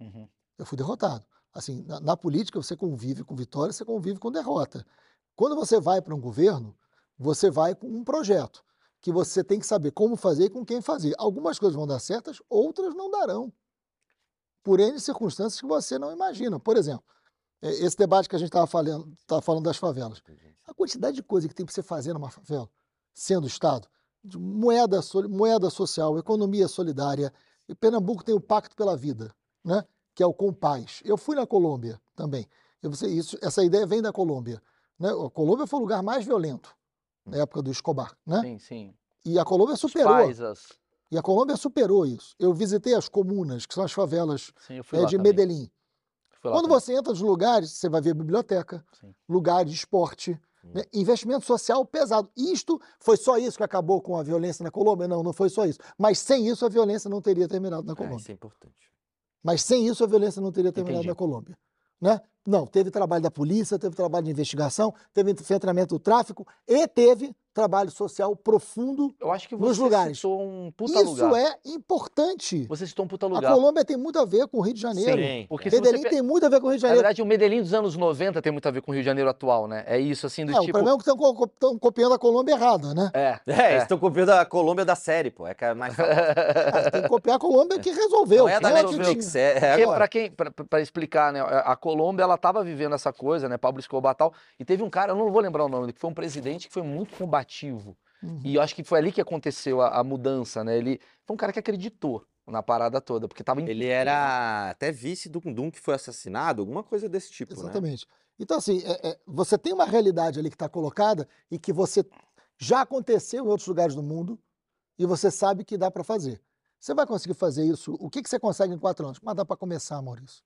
Uhum. Eu fui derrotado. Assim, na, na política, você convive com vitória, você convive com derrota. Quando você vai para um governo, você vai com um projeto que você tem que saber como fazer e com quem fazer. Algumas coisas vão dar certas, outras não darão. Por N circunstâncias que você não imagina. Por exemplo, eh, esse debate que a gente estava falando, tava falando das favelas. A quantidade de coisa que tem para você fazer numa favela, sendo Estado, moeda, moeda social, economia solidária. E Pernambuco tem o Pacto pela Vida, né? Que é o Compaz. Eu fui na Colômbia também. Eu, isso, essa ideia vem da Colômbia. Né? A Colômbia foi o lugar mais violento na época do Escobar. Né? Sim, sim. E a Colômbia superou. paisas. E a Colômbia superou isso. Eu visitei as comunas, que são as favelas Sim, lá de também. Medellín. Quando também. você entra nos lugares, você vai ver biblioteca, Sim. lugar de esporte, Hum. né? investimento social pesado. Isto foi só isso que acabou com a violência na Colômbia? Não, não foi só isso. Mas sem isso a violência não teria terminado na É, Colômbia. isso é importante. Mas sem isso a violência não teria terminado Entendi. na Colômbia. Né? Não, teve trabalho da polícia, teve trabalho de investigação, teve enfrentamento do tráfico e teve trabalho social profundo. Eu acho que nos você lugares. citou um puta Isso lugar. é importante. Você citou um puta A lugar. Colômbia tem muito a ver com o Rio de Janeiro. Sim. Porque você Medellín pe- tem muito a ver com o Rio de Na Janeiro. verdade, o Medellín dos anos 90 tem muito a ver com o Rio de Janeiro atual, né? É isso, assim, do É, o tipo... problema é que estão copiando a Colômbia errada, né? É, É, eles estão copiando a Colômbia da série, pô. É que é mais. Ah, tem que copiar a Colômbia que resolveu. Não é a da resolveu. Netflix, é, é Porque, agora. pra quem, pra, pra explicar, né, a a Colômbia, ela tava vivendo essa coisa, né, Pablo Escobar e tal, e teve um cara, eu não vou lembrar o nome, que foi um presidente que foi muito combativo, Uhum. e eu acho que foi ali que aconteceu a, a mudança, né, ele foi um cara que acreditou na parada toda, porque tava... em- Ele era até vice do Dum que foi assassinado, alguma coisa desse tipo, né? Exatamente. Então, assim, é- é, você tem uma realidade ali que está colocada e que você já aconteceu em outros lugares do mundo e você sabe que dá para fazer. Você vai conseguir fazer isso? O que, que você consegue em quatro anos? Mas dá para começar, Maurício.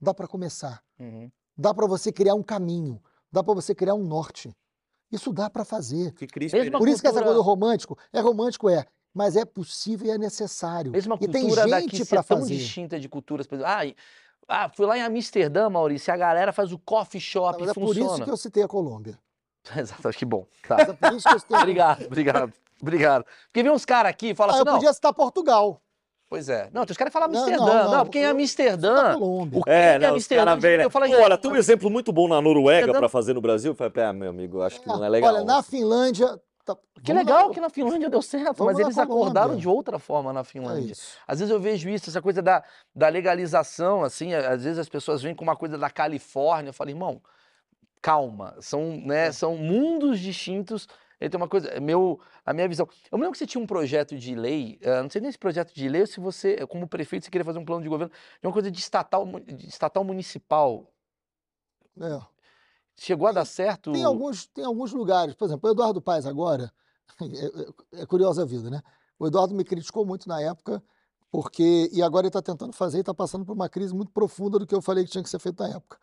Dá para começar. Uhum. Dá para você criar um caminho. Dá para você criar um norte. Isso dá para fazer. Que. Por isso que essa cultura- coisa do romântico, é romântico, é, mas é possível e é necessário. Mesmo a e tem cultura daqui gente ser para tão fazer. distinta de culturas, por ah, ah, fui lá em Amsterdã, Maurício, e a galera faz o coffee shop, Mas é por funciona. isso que eu citei a Colômbia. Exato, que bom. Tá. Mas é por isso que eu citei a obrigado, obrigado, obrigado. Porque vem uns caras aqui e falam Ah, assim, eu não, podia citar Portugal. Pois é. Não, tem os caras que falam Não, Amsterdã. não, Não, não, porque em Amsterdã... Colômbia. O que É, é não, os Amsterdã? caras vêm, né? Eu falei, Olha, tem um exemplo muito bom na Noruega pra fazer no Brasil. Eu falei, pé, meu amigo, acho que não é legal. Olha, na Finlândia. tá- Que vamos legal na- que na Finlândia deu certo, vamos mas eles acordaram de outra forma na É Finlândia. isso. Às vezes eu vejo isso, essa coisa da, da legalização, assim, às vezes as pessoas vêm com uma coisa da Califórnia, eu falo, irmão, calma, são, né, são mundos distintos. Ele tem uma coisa, é meu, a minha visão. Eu me lembro que você tinha um projeto de lei, eh, não sei nem se projeto de lei ou se você, como prefeito, você queria fazer um plano de governo, de uma coisa de estatal, de estatal municipal. É. Chegou a dar certo? Tem, alguns, tem alguns lugares, por exemplo, o Eduardo Paes agora, é, é- é curiosa a vida, né? O Eduardo me criticou muito na época, porque, e agora ele está tentando fazer e está passando por uma crise muito profunda do que eu falei que tinha que ser feito na época.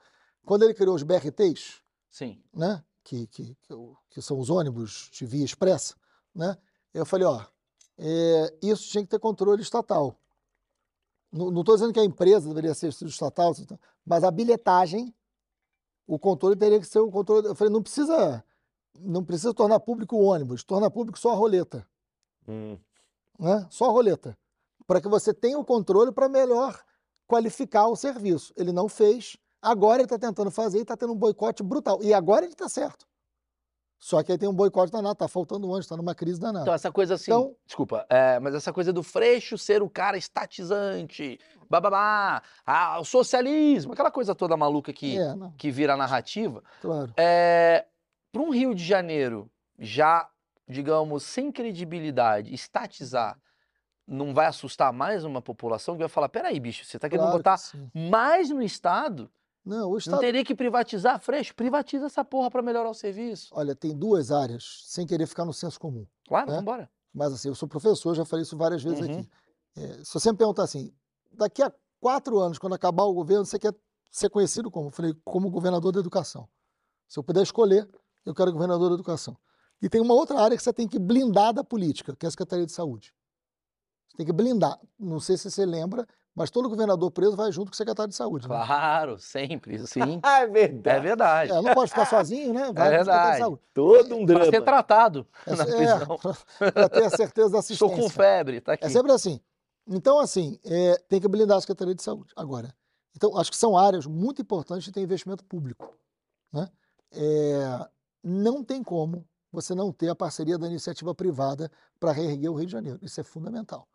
Quando ele criou os BRTs, Sim. né? Que, que, que, que são os ônibus de via expressa, né? Eu falei, ó, é, isso tinha que ter controle estatal. Não estou dizendo que a empresa deveria ser estatal, mas a bilhetagem, o controle teria que ser o controle. Eu falei, não precisa, não precisa tornar público o ônibus, torna público só a roleta, Hum, né? Só a roleta, para que você tenha o controle para melhor qualificar o serviço. Ele não fez, agora ele está tentando fazer e está tendo um boicote brutal. E agora ele está certo. Só que aí tem um boicote danado, está faltando ano, está numa crise danada. Então, essa coisa assim, Então- desculpa, é, mas essa coisa do Freixo ser o cara estatizante, bababá, ah, o socialismo, aquela coisa toda maluca que, É, que vira narrativa, claro. é, para um Rio de Janeiro já, digamos, sem credibilidade, estatizar, não vai assustar mais uma população que vai falar, peraí, bicho, você tá querendo claro que botar sim. mais no Estado? Não, o Não Estado. teria que privatizar, Freixo? Privatiza essa porra para melhorar o serviço. Olha, tem duas áreas, sem querer ficar no senso comum. Claro, É? vambora. Mas assim, eu sou professor, já falei isso várias vezes Uhum. aqui. É, se você me perguntar assim, daqui a quatro anos, quando acabar o governo, você quer ser conhecido como? Eu falei, como governador da educação. Se eu puder escolher, eu quero governador da educação. E tem uma outra área que você tem que blindar da política, que é a Secretaria de Saúde. Você tem que blindar. Não sei se você lembra, mas todo governador preso vai junto com o secretário de saúde. né? Claro, sempre, sim. Ah, é É verdade. verdade. É, não pode ficar sozinho, né? Vai com o secretário de verdade. saúde. Todo um Pra ser drama. tratado É, na é, prisão. para ter a certeza da Estou assistência. com febre, tá aqui. É sempre assim. Então, assim, é, tem que blindar a Secretaria de Saúde. Agora, então, acho que são áreas muito importantes de ter investimento público. Né? É, não tem como você não ter a parceria da iniciativa privada para reerguer o Rio de Janeiro. Isso é fundamental.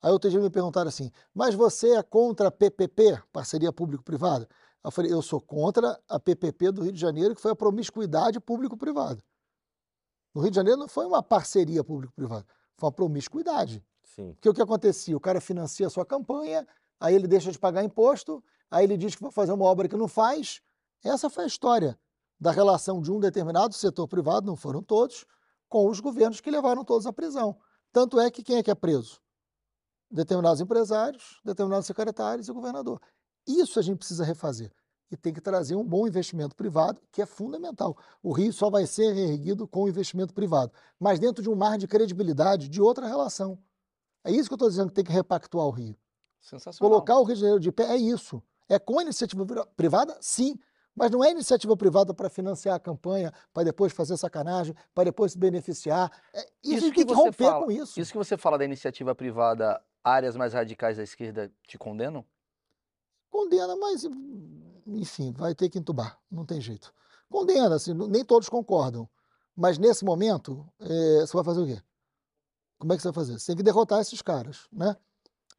Aí outro dia me perguntaram assim, mas você é contra a PPP, parceria público-privada? Eu falei, eu sou contra a PPP do Rio de Janeiro, que foi a promiscuidade público-privada. No Rio de Janeiro não foi uma parceria público-privada, foi uma promiscuidade. Sim. Porque o que acontecia? O cara financia a sua campanha, aí ele deixa de pagar imposto, aí ele diz que vai fazer uma obra que não faz. Essa foi a história da relação de um determinado setor privado, não foram todos, com os governos que levaram todos à prisão. Tanto é que quem é que é preso? Determinados empresários, determinados secretários e o governador. Isso a gente precisa refazer. E tem que trazer um bom investimento privado, que é fundamental. O Rio só vai ser reerguido com investimento privado, mas dentro de um mar de credibilidade de outra relação. É isso que eu estou dizendo que tem que repactuar o Rio. Sensacional. Colocar o Rio de Janeiro de pé é isso. É com iniciativa pri- privada? Sim. Mas não é iniciativa privada para financiar a campanha, para depois fazer sacanagem, para depois se beneficiar. É, isso, Isso tem que que romper fala, com isso. Isso que você fala da iniciativa privada, áreas mais radicais da esquerda te condenam? Condena, mas, enfim, vai ter que entubar. Não tem jeito. Condena, assim, nem todos concordam. Mas nesse momento, eh, você vai fazer o quê? Como é que você vai fazer? Você tem que derrotar esses caras, né?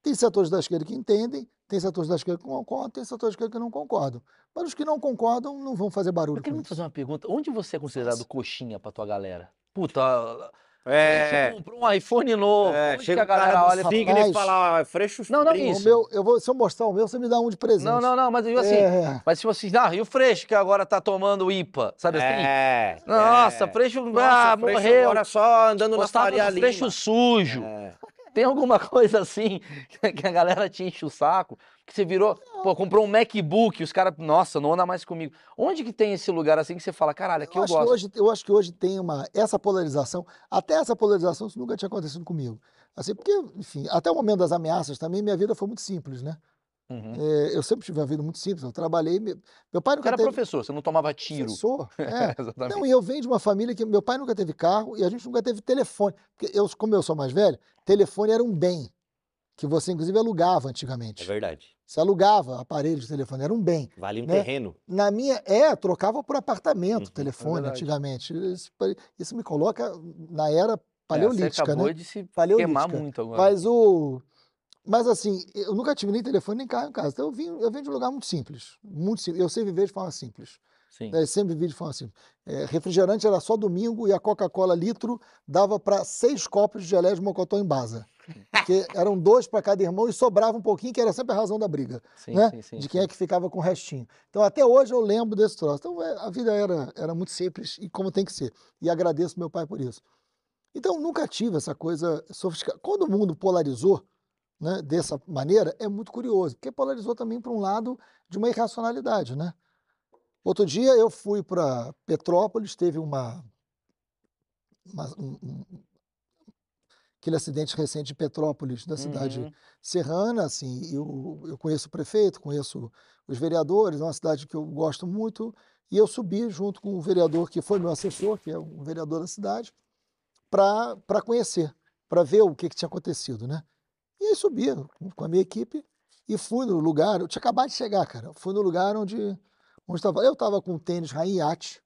Tem setores da esquerda que entendem, tem setores da esquerda que concordam, tem setores da esquerda que não concordam. Mas os que não concordam não vão fazer barulho Eu queria fazer uma pergunta. Onde você é considerado coxinha pra tua galera? Puta, É. você comprou um iPhone novo. É, onde chega a galera olha signo e fala, ó, é Freixo Não, não, isso. O meu, eu vou, se eu mostrar o meu, você me dá um de presente. Não, não, não, mas eu assim, É, mas tipo assim, ah, e o Freixo que agora tá tomando IPA, sabe assim? É. Nossa, é. Freixo, Nossa, ah, Freixo morreu. Agora só andando na Gostava Faria Lima. Freixo sujo. É. Tem alguma coisa assim que a galera te enche o saco? Que você virou, pô, comprou um MacBook, os caras, nossa, não anda mais comigo. Onde que tem esse lugar assim que você fala, caralho, aqui eu, acho que gosto? hoje, eu acho que hoje tem uma essa polarização, até essa polarização isso nunca tinha acontecido comigo. Assim, porque, enfim, até o momento das ameaças também minha vida foi muito simples, né? Uhum. É, eu sempre tive uma vida muito simples, eu trabalhei, me- meu pai Você nunca era teve professor, você não tomava tiro. professor, é. Exatamente. Não, e eu venho de uma família que meu pai nunca teve carro e a gente nunca teve telefone. Porque eu, como eu sou mais velho, telefone era um bem que você inclusive alugava É antigamente. verdade. Você alugava aparelho de telefone, era um bem. Vale um Né? terreno. Na minha, é, trocava por apartamento Uhum, telefone verdade. antigamente. Isso, isso me coloca na era É, você paleolítica, acabou né? de se Paleolítica. queimar muito agora. Mas o. Mas assim, eu nunca tive nem telefone nem carro em casa. Então eu vim, eu vim de um lugar muito simples. Muito simples. Eu sei viver de forma simples. Sim. né? Sempre vivi de forma simples. É, refrigerante era só domingo e a Coca-Cola litro dava para seis copos de geleia de mocotó em basa. Porque eram dois para cada irmão e sobrava um pouquinho, que era sempre a razão da briga Sim, né? sim, sim. de quem é que ficava com o restinho. Então, até hoje eu lembro desse troço. Então, é, a vida era, era muito simples e como tem que ser. E agradeço meu pai por isso. Então, nunca tive essa coisa sofisticada. Quando o mundo polarizou né, dessa maneira, é muito curioso, porque polarizou também para um lado de uma irracionalidade. Né? Outro dia eu fui para Petrópolis, teve uma, uma- um- aquele acidente recente de Petrópolis, da cidade Uhum. serrana, assim, eu, eu conheço o prefeito, conheço os vereadores, é uma cidade que eu gosto muito, e eu subi junto com o vereador que foi meu assessor, que é um vereador da cidade, para conhecer, para ver o que, que tinha acontecido, né? E aí subi com- com a minha equipe e fui no lugar, eu tinha acabado de chegar, cara, fui no lugar onde eu estava com um tênis Raiate,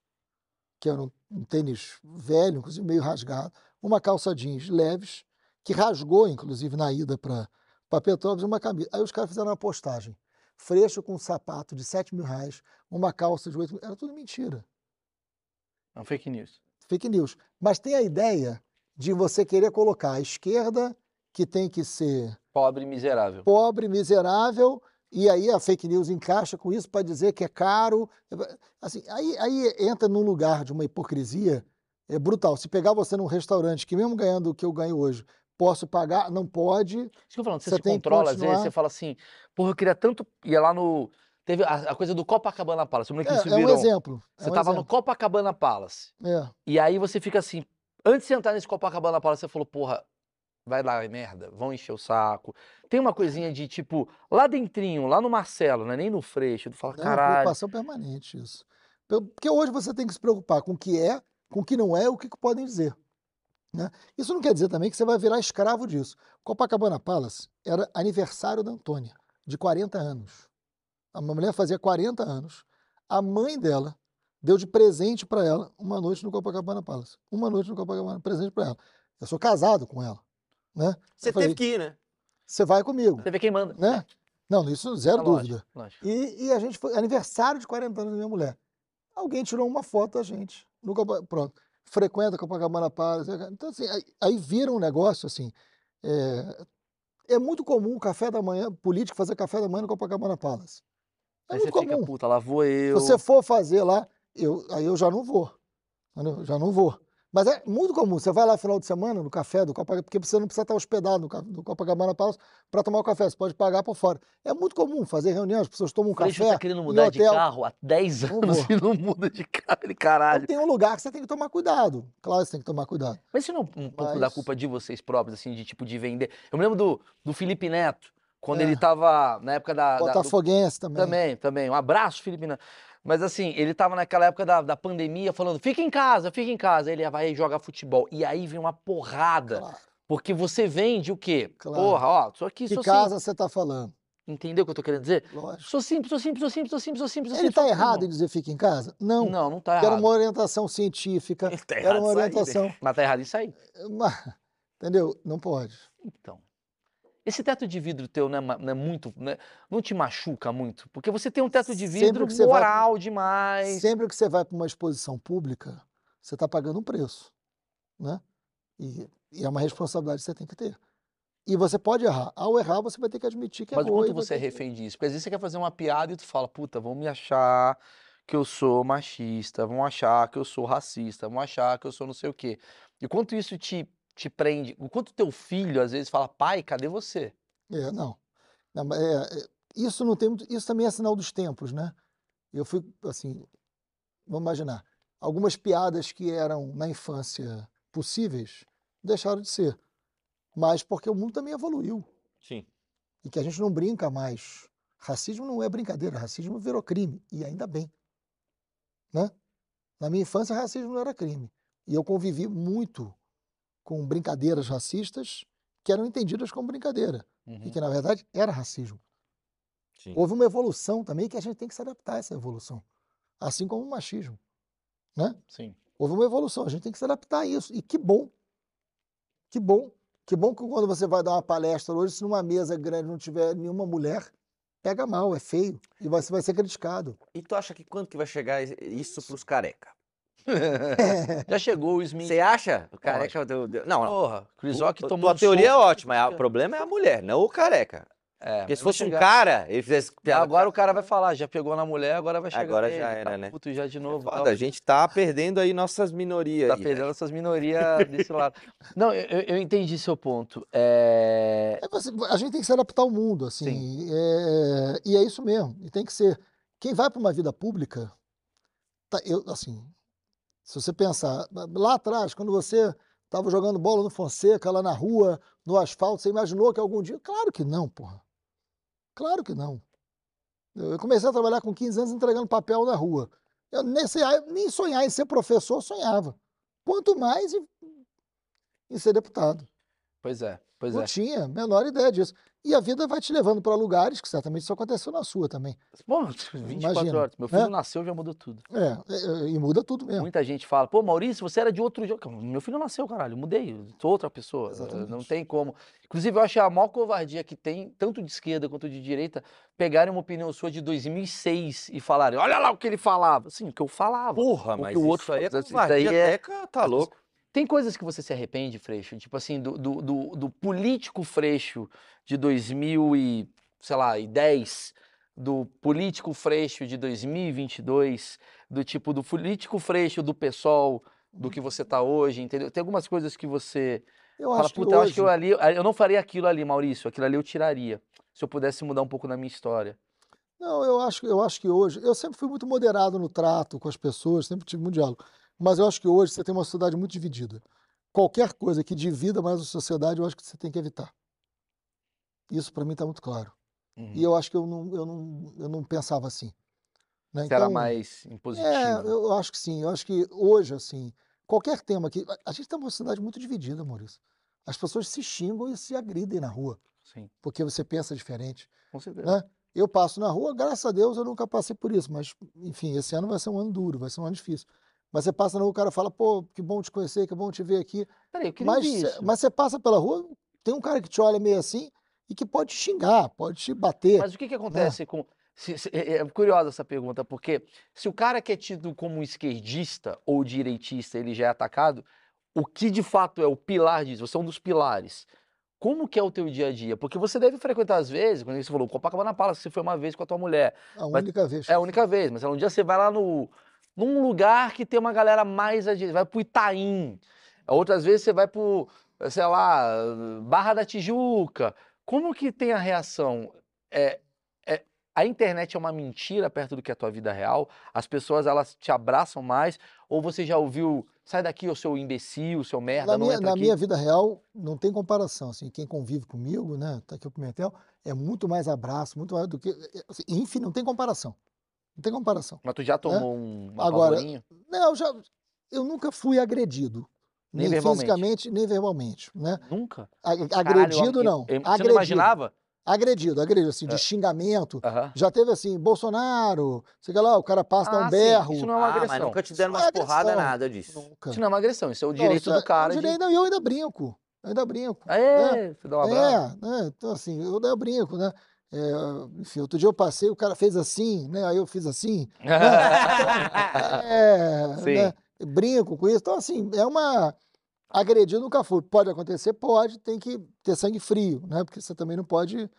que era um, um tênis velho, inclusive meio rasgado, uma calça jeans leves, que rasgou, inclusive, na ida para Petrópolis, uma camisa. Aí os caras fizeram uma postagem. Freixo com um sapato de 7 mil reais, uma calça de 8 mil. Era tudo mentira. É um fake news. Fake news. Mas tem a ideia de você querer colocar a esquerda, que tem que ser Pobre e miserável. pobre, miserável, e aí a fake news encaixa com isso para dizer que é caro. Assim, aí, aí entra num lugar de uma hipocrisia é brutal. Se pegar você num restaurante que mesmo ganhando o que eu ganho hoje, posso pagar, não pode. Isso que eu falando, você, Você se controla, às vezes você fala assim, porra, eu queria tanto ir lá no... Teve a, a coisa do Copacabana Palace, É, isso é um exemplo. é Você um tava no. Copacabana Palace, É. e aí você fica assim, antes de entrar nesse Copacabana Palace, você falou, porra, vai lá, é merda, vão encher o saco. Tem uma coisinha de tipo, lá dentrinho, lá no Marcelo, não é nem no Freixo, tu fala, É uma caralho. preocupação permanente isso. Porque hoje você tem que se preocupar com o que é, com o que não é, o que que podem dizer. né? Isso não quer dizer também que você vai virar escravo disso. Copacabana Palace era aniversário da Antônia, de 40 anos. A mulher fazia 40 anos. A mãe dela deu de presente para ela uma noite no Copacabana Palace. Uma noite no Copacabana, presente para ela. Eu sou casado com ela. Né? Você Eu falei, teve que ir, né? Você vai comigo. Você vê quem manda. Né? Não, isso zero lógico, dúvida. lógico. E, e a gente foi aniversário de 40 anos da minha mulher. Alguém tirou uma foto da gente. Copa- pronto. Frequenta Copacabana Palace. Então, assim, aí, aí vira um negócio assim. É, é muito comum café da manhã, político fazer café da manhã no Copacabana Palace. É Aí muito você fica, comum. puta, lá vou eu. Se você for fazer lá, eu, aí eu já não vou. Já não vou. Mas é muito comum. Você vai lá final de semana no café do Copacabana, porque você não precisa estar hospedado no, ca- no Copacabana Palace para tomar o café. Você pode pagar por fora. É muito comum fazer reunião, as pessoas tomam um Freixo café. tá querendo mudar de carro há 10 Não anos e não muda de carro, ele Então, caralho. tem um lugar que você tem que tomar cuidado. Claro, você tem que tomar cuidado. Mas isso não é um pouco da Mas- culpa de vocês próprios, assim, de tipo, de vender? Eu me lembro do, do Felipe Neto, quando É. ele tava na época da. da- do- Botafoguense também. Também, também. Um abraço, Felipe Neto. Mas assim, ele tava naquela época da, da pandemia falando, fica em casa, fica em casa. Ele vai jogar futebol. E aí vem uma porrada. Claro. Porque você vende o quê? Claro. Porra, ó, aqui, Que sou casa você está falando? Entendeu o que eu tô querendo dizer? Lógico. Sou simples, sou simples, sou simples, sou simples, sou simples. sou Ele está errado em dizer fica em casa? Não. Não, não tá Era errado. uma orientação científica. Tá Era errado uma isso aí, né? orientação. Mas tá errado isso aí. Mas, entendeu? Não pode. Então. Esse teto de vidro teu não é, não é muito. né, Não te machuca muito? Porque você tem um teto de vidro que você vai- moral demais. Sempre que você vai para uma exposição pública, você está pagando um preço. Né? E, e é uma responsabilidade que você tem que ter. E você pode errar. Ao errar, você vai ter que admitir que Mas errou. e quanto você é ter que- refém disso? Porque às vezes você quer fazer uma piada e tu fala, puta, vão me achar que eu sou machista, vão achar que eu sou racista, vão achar que eu sou não sei o quê. E quanto isso te, te prende, o quanto teu filho às vezes fala, pai, cadê você? É, não. Não, é, é, isso não tem muito, isso também é sinal dos tempos, né? Eu fui assim, vamos imaginar, algumas piadas que eram na infância possíveis deixaram de ser, mas porque o mundo também evoluiu Sim. e que a gente não brinca mais. Racismo não é brincadeira, racismo virou crime e ainda bem, né? Na minha infância, racismo não era crime e eu convivi muito com brincadeiras racistas que eram entendidas como brincadeira Uhum. e que na verdade era racismo. Sim. Houve uma evolução também que a gente tem que se adaptar a essa evolução, assim como o machismo, né? Sim. Houve uma evolução, a gente tem que se adaptar a isso e que bom, que bom, que bom que quando você vai dar uma palestra hoje, se numa mesa grande não tiver nenhuma mulher, pega mal, é feio e você vai ser criticado. E tu acha que quando que vai chegar isso pros careca? Já chegou o Smith. Você acha? O careca. do- do- Não, não. Porra, Chris Rock tomou Tua um teoria é ótima. a- O problema é a mulher, não o careca. É, Porque se fosse um chegar. cara, ele fizesse piada. Agora o cara vai falar, já pegou na mulher, agora vai chegar Agora já tá era, né? puto já de novo. Foda, a gente tá perdendo aí nossas minorias. Tá aí, perdendo velho. essas minorias desse lado. Não, eu, eu- eu entendi seu ponto. É... É você- a gente tem que se adaptar ao mundo, assim, é, e é isso mesmo, e tem que ser. Quem vai para uma vida pública, tá, eu, assim, se você pensar, lá atrás, quando você estava jogando bola no Fonseca, lá na rua, no asfalto, você imaginou que algum dia. Claro que não, porra. Claro que não. Eu comecei a trabalhar com 15 anos entregando papel na rua. Eu nem, nem sonhar em ser professor, sonhava. Quanto mais em, em ser deputado. Pois é, pois Não é. tinha a menor ideia disso. E a vida vai te levando para lugares que certamente isso aconteceu na sua também. Bom, 24 Imagina, horas. Meu filho né? nasceu já mudou tudo. É, é, e muda tudo mesmo. Muita gente fala, pô, Maurício, você era de outro jogo. Meu filho nasceu, caralho, eu mudei, eu sou outra pessoa. eh, Não Exatamente. tem como. Inclusive, eu acho a maior covardia que tem, tanto de esquerda quanto de direita, pegarem uma opinião sua de 2006 e falarem, olha lá o que ele falava. Sim, o que eu falava. Porra, O mas que o outro isso aí é isso covardia, daí é- Teca, tá louco. Tem coisas que você se arrepende, Freixo? Tipo assim, do, do, do, do político Freixo de 2000 e, sei lá, e 10, do político Freixo de 2022, do tipo do político Freixo do PSOL, do que você tá hoje, entendeu? Tem algumas coisas que você Eu fala, acho que puta, eu acho que eu ali, eu não faria aquilo ali, Maurício, aquilo ali eu tiraria, se eu pudesse mudar um pouco na minha história. não, eu acho, eu acho que hoje, eu sempre fui muito moderado no trato com as pessoas, sempre tive muito diálogo. Mas eu acho que hoje você tem uma sociedade muito dividida. qualquer coisa que divida mais a sociedade, eu acho que você tem que evitar. Isso para mim está muito claro. Uhum. E eu acho que eu não, eu não, eu não pensava assim. Né? Você era Então, mais impositivo. É, eu acho que sim. Eu acho que hoje, assim, qualquer tema que. A gente tem uma sociedade muito dividida, Maurício. As pessoas se xingam e se agridem na rua, Sim, porque você pensa diferente. com certeza. Né? Eu passo na rua, graças a Deus eu nunca passei por isso, mas, enfim, esse ano vai ser um ano duro, vai ser um ano difícil. Mas você passa na rua, o cara fala, pô, que bom te conhecer, que bom te ver aqui. Peraí, eu queria Mas, isso. mas você passa pela rua, tem um cara que te olha meio assim e que pode te xingar, pode te bater. Mas o que que acontece com... se- se- é, é curiosa essa pergunta, porque se o cara que é tido como esquerdista ou direitista, ele já é atacado, o que de fato é o pilar disso? Você é um dos pilares. Como que é o teu dia a dia? Porque você deve frequentar às vezes, quando você falou, Copacabana Palace, você foi uma vez com a tua mulher. A única vez. É a única vez, mas um dia você vai lá no, num lugar que tem uma galera mais adiante, vai pro Itaim. Outras vezes você vai pro, sei lá, Barra da Tijuca. Como que tem a reação? É, é, a internet é uma mentira perto do que é a tua vida real? As pessoas, elas te abraçam mais? Ou você já ouviu, sai daqui, ô seu imbecil, seu merda, Na não minha, na aqui? minha vida real, não tem comparação. Assim, quem convive comigo, né? Tá aqui o Pimentel, é muito mais abraço, muito mais do que. Assim, enfim, não tem comparação. Não tem comparação. Mas tu já tomou um É? Agora, apavorinho? Não, eu já, eu nunca fui agredido. Nem Nem, fisicamente, nem verbalmente. Né? Nunca? A- Caralho, Agredido, eu- não. eu- Você agredido. não imaginava? Agredido, agredido, assim, de É. xingamento. Aham. Já teve assim, Bolsonaro, sei lá, o cara passa, dá Ah, um sim, berro. Isso não é uma Ah, mas agressão. nunca te deram umas não é agressão. nada disso. Nunca. Isso não é uma agressão, isso é o Não, direito isso é- do cara o de... direito, não, e eu ainda brinco. Eu ainda brinco. Aê, você dá um abraço. É, né? Então, assim, eu ainda brinco, né? É, enfim, outro dia eu passei, o cara fez assim, né? Aí eu fiz assim. É, Sim. né? Brinco com isso. Então, assim, é uma. Agredir nunca fui. Pode acontecer? Pode, tem que ter sangue frio, né? Porque você também não pode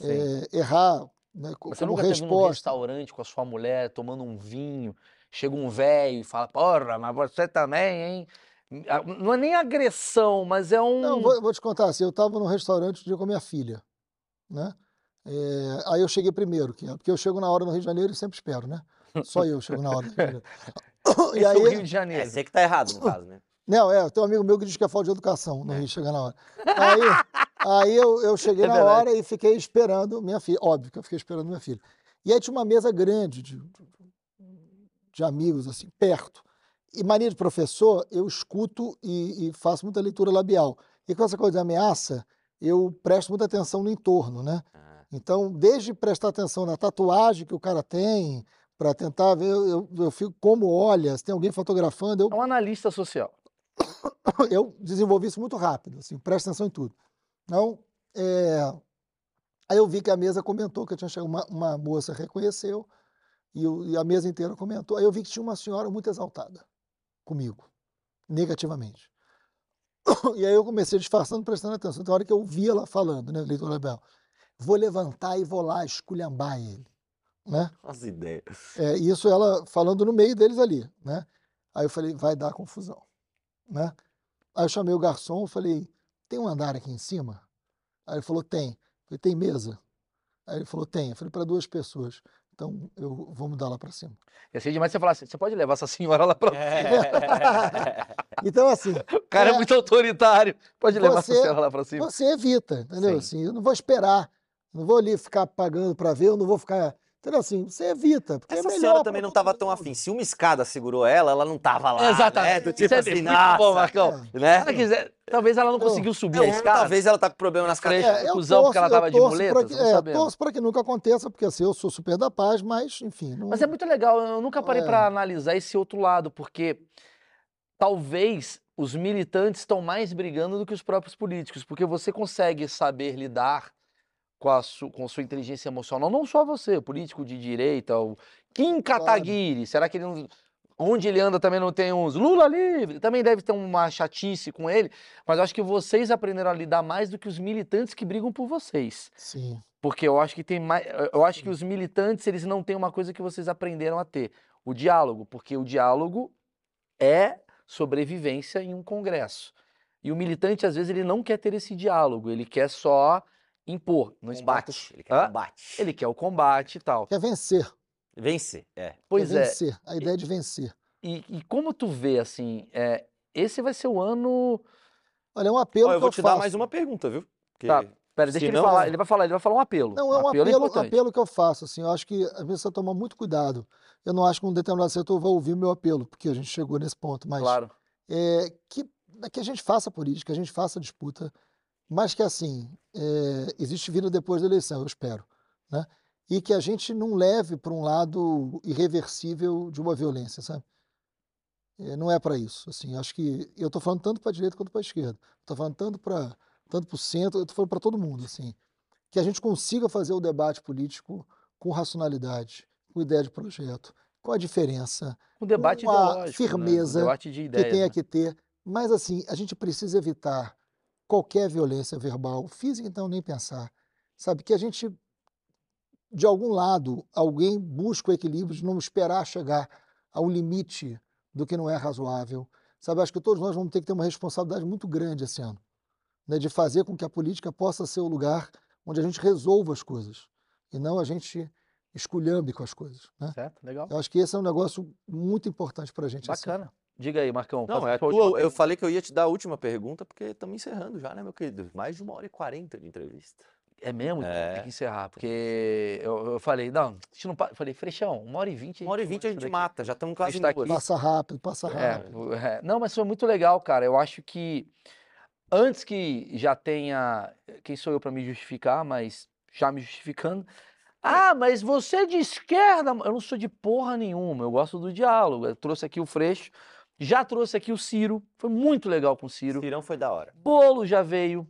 é, errar né? co- Mas Você como nunca teve num resposta. restaurante com a sua mulher, tomando um vinho, chega um velho e fala, porra, mas você também, hein? Não é nem agressão, mas é um... Não, vou, vou te contar assim, eu estava num restaurante um dia com a minha filha, né? É, aí eu cheguei primeiro, que é- porque eu chego na hora no Rio de Janeiro e sempre espero, né? Só eu chego na hora no Rio de Janeiro. Esse E é o Rio aí, de Janeiro. É, você que tá errado, no caso, né? não, é, tem um amigo meu que diz que é falta de educação no Rio chegar na hora. Aí, aí eu, eu cheguei É na verdade. hora e fiquei esperando minha filha, óbvio que eu fiquei esperando minha filha. E aí tinha uma mesa grande de, de amigos, assim, perto. E mania de professor, eu escuto e, e faço muita leitura labial. E com essa coisa de ameaça, eu presto muita atenção no entorno, né? Ah, Então, desde prestar atenção na tatuagem que o cara tem, para tentar ver, eu, eu, eu fico como olha, se tem alguém fotografando, eu É um analista social. eu desenvolvi isso muito rápido, assim, presta atenção em tudo. Então, é, aí eu vi que a mesa comentou que eu tinha chegado, uma, uma moça reconheceu, e, o- e a mesa inteira comentou. Aí eu vi que tinha uma senhora muito exaltada comigo, negativamente. E aí eu comecei disfarçando, prestando atenção. Então, a hora que eu vi ela falando, né, leitor Lebel, vou levantar e vou lá esculhambar ele, né? As ideias. É, isso ela falando no meio deles ali, né? Aí eu falei, vai dar confusão, né? Aí eu chamei o garçom, falei, tem um andar aqui em cima? Aí ele falou, tem. Eu falei, tem mesa? Aí ele falou, tem. Eu falei, para duas pessoas. Então, eu vou mudar lá para cima. Ia ser demais você falar assim, você pode levar essa senhora lá pra... Então, assim, O cara é, É. muito autoritário. Pode levar essa Você- senhora lá pra cima. você evita, entendeu? Sim. Assim, eu não vou esperar, não vou ali ficar pagando para ver, eu não vou ficar... Entendeu? Assim, você evita, porque Essa é melhor senhora também não todo tava tão afim. Se uma escada segurou ela, ela não tava lá. Exatamente. Né? Do tipo Isso é assim, nossa. bom, Marcão. É. Né? Se ela quiser, talvez ela não conseguiu subir Não, a escada. talvez ela tá com problema nas cadeiras. É, eu Cusão, porque ela tava de torço muleta, pra que- não é, torço para que nunca aconteça, porque assim, eu sou super da paz, mas, enfim. Não... Mas é muito legal, eu nunca parei É. pra analisar esse outro lado, porque talvez os militantes estão mais brigando do que os próprios políticos, porque você consegue saber lidar com a, su- com a sua inteligência emocional, não só você, o político de direita, o Kim Claro. Kataguiri, será que ele não, onde ele anda também não tem uns Lula livre? Também deve ter uma chatice com ele, mas eu acho que vocês aprenderam a lidar mais do que os militantes que brigam por vocês. Sim. Porque eu acho que tem mais. Eu acho que os militantes, eles não têm uma coisa que vocês aprenderam a ter: o diálogo. Porque o diálogo é sobrevivência em um congresso. E o militante, às vezes, ele não quer ter esse diálogo, ele quer só impor no espaço. Combate. Ele quer Hã? combate. Ele quer o combate e tal. Quer vencer. Vencer, é. Pois quer é. vencer. A ideia de vencer. E, e como tu vê, assim, é, esse vai ser o ano. Olha, é um apelo Ó, eu que vou eu te faço. dar mais uma pergunta, viu? Porque Tá. Pera, deixa Se ele não- falar. Ele vai falar, ele vai falar um apelo. Não, é um apelo, apelo, é apelo que eu faço, assim, eu acho que a gente precisa tomar muito cuidado. Eu não acho que um determinado setor vai ouvir meu apelo, porque a gente chegou nesse ponto, mas Claro. é, que, que a gente faça política, que a gente faça disputa, mas que assim, é, existe vida depois da eleição, eu espero, né? E que a gente não leve para um lado irreversível de uma violência, sabe? É, não é para isso, assim, acho que eu estou falando tanto para a direita quanto para a esquerda, estou falando tanto para tanto para o centro, eu estou falando para todo mundo, assim, que a gente consiga fazer o debate político com racionalidade, com ideia de projeto, com a diferença, Um debate uma ideológico. né? firmeza Um debate de que tenha né? que ter. Mas assim, a gente precisa evitar qualquer violência verbal, física então nem pensar. Sabe que a gente de algum lado alguém busca o equilíbrio de não esperar chegar ao limite do que não é razoável. Sabe, acho que todos nós vamos ter que ter uma responsabilidade muito grande esse ano, né, de fazer com que a política possa ser o lugar onde a gente resolva as coisas e não a gente esculhambe com as coisas, né? Certo? Legal. Eu acho que esse é um negócio muito importante para a gente. esse ano. Diga aí, Marcão. Não, é tua, eu falei que eu ia te dar a última pergunta, porque estamos encerrando já, né, meu querido? Mais de uma hora e quarenta de entrevista. É mesmo? É. Tem que encerrar, porque eu, eu falei, não, a gente não pa- falei, Freixão, uma hora e vinte. Uma hora e vinte a gente daqui. mata, já estamos quase gente tá aqui. Passa rápido, passa É, rápido. o- é. Não, mas foi muito legal, cara. Eu acho que antes que já tenha. Quem sou eu para me justificar, mas já me justificando. Ah, mas você é de esquerda. Eu não sou de porra nenhuma. Eu gosto do diálogo. Eu trouxe aqui o Freixo, já trouxe aqui o Ciro. Foi muito legal com o Ciro. Cirão foi da hora. Bolo já veio.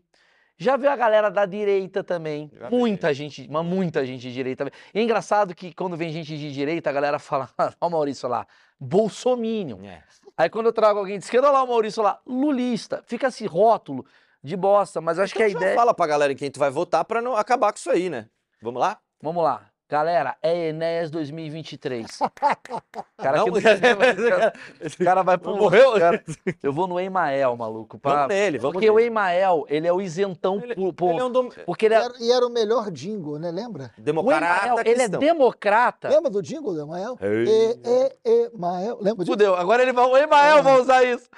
Já veio a galera da direita também. Já muita gente, mas muita gente de direita. E é engraçado que quando vem gente de direita, a galera fala, olha o Maurício lá, bolsominion. É. Aí quando eu trago alguém de esquerda, olha lá o Maurício lá, lulista. Fica esse rótulo de bosta, mas acho que a Então já ideia... fala pra galera em quem tu vai votar pra não acabar com isso aí, né? Vamos lá? Vamos lá. Galera, é Enéas 2023. Cara, Não, aqui do- o cara vai pro... Morreu? cara- eu vou no Emael, maluco. pra- Vamos nele, vamos Porque o nele. Emael, ele é o isentão... Ele, por- ele é um dom... Porque ele E é... era, e era o melhor jingle, né? Lembra? O democrata Emael, ele é democrata. Lembra do jingle do Emael? Ei. E, e, Emael. Lembra disso? Fudeu, agora ele vai, o Emael É. vai usar isso.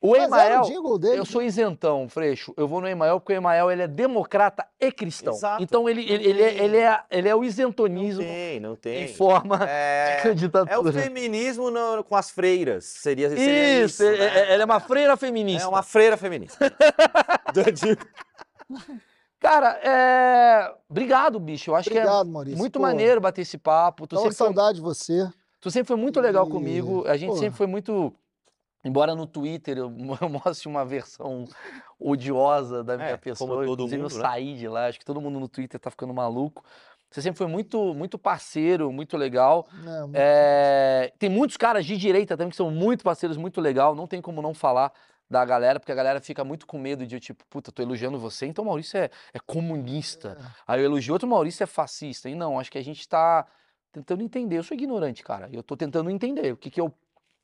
O Emael, o jingle dele. eu sou isentão, Freixo. Eu vou no Emael porque o Emael ele é democrata e cristão. Exato. Então ele, ele, ele, é, ele, é, ele é o Não isentonismo tem, não tem. em forma de É, candidatura. é o feminismo no- com as freiras. Seria, seria Isso, isso. é- né? é- ela é uma freira feminista. É uma freira feminista. Cara, é... obrigado, bicho. Eu acho Obrigado, que é Maurício. muito Pô, maneiro bater esse papo. Tu saudade de você. tu sempre foi muito legal E, comigo. A gente pô. sempre foi muito. Embora no Twitter eu mo- eu mostre uma versão odiosa da minha É, pessoa, como todo inclusive mundo, eu né? saí de lá, acho que todo mundo no Twitter tá ficando maluco. Você sempre foi muito, muito parceiro, muito legal. Né? É, tem muitos caras de direita também que são muito parceiros, muito legal. Não tem como não falar da galera, porque a galera fica muito com medo de, tipo, puta, tô elogiando você, então o Maurício é, é comunista. Aí eu elogio outro Maurício é fascista. E não, acho que a gente tá tentando entender. Eu sou ignorante, cara. Eu tô tentando entender o que, que, eu, o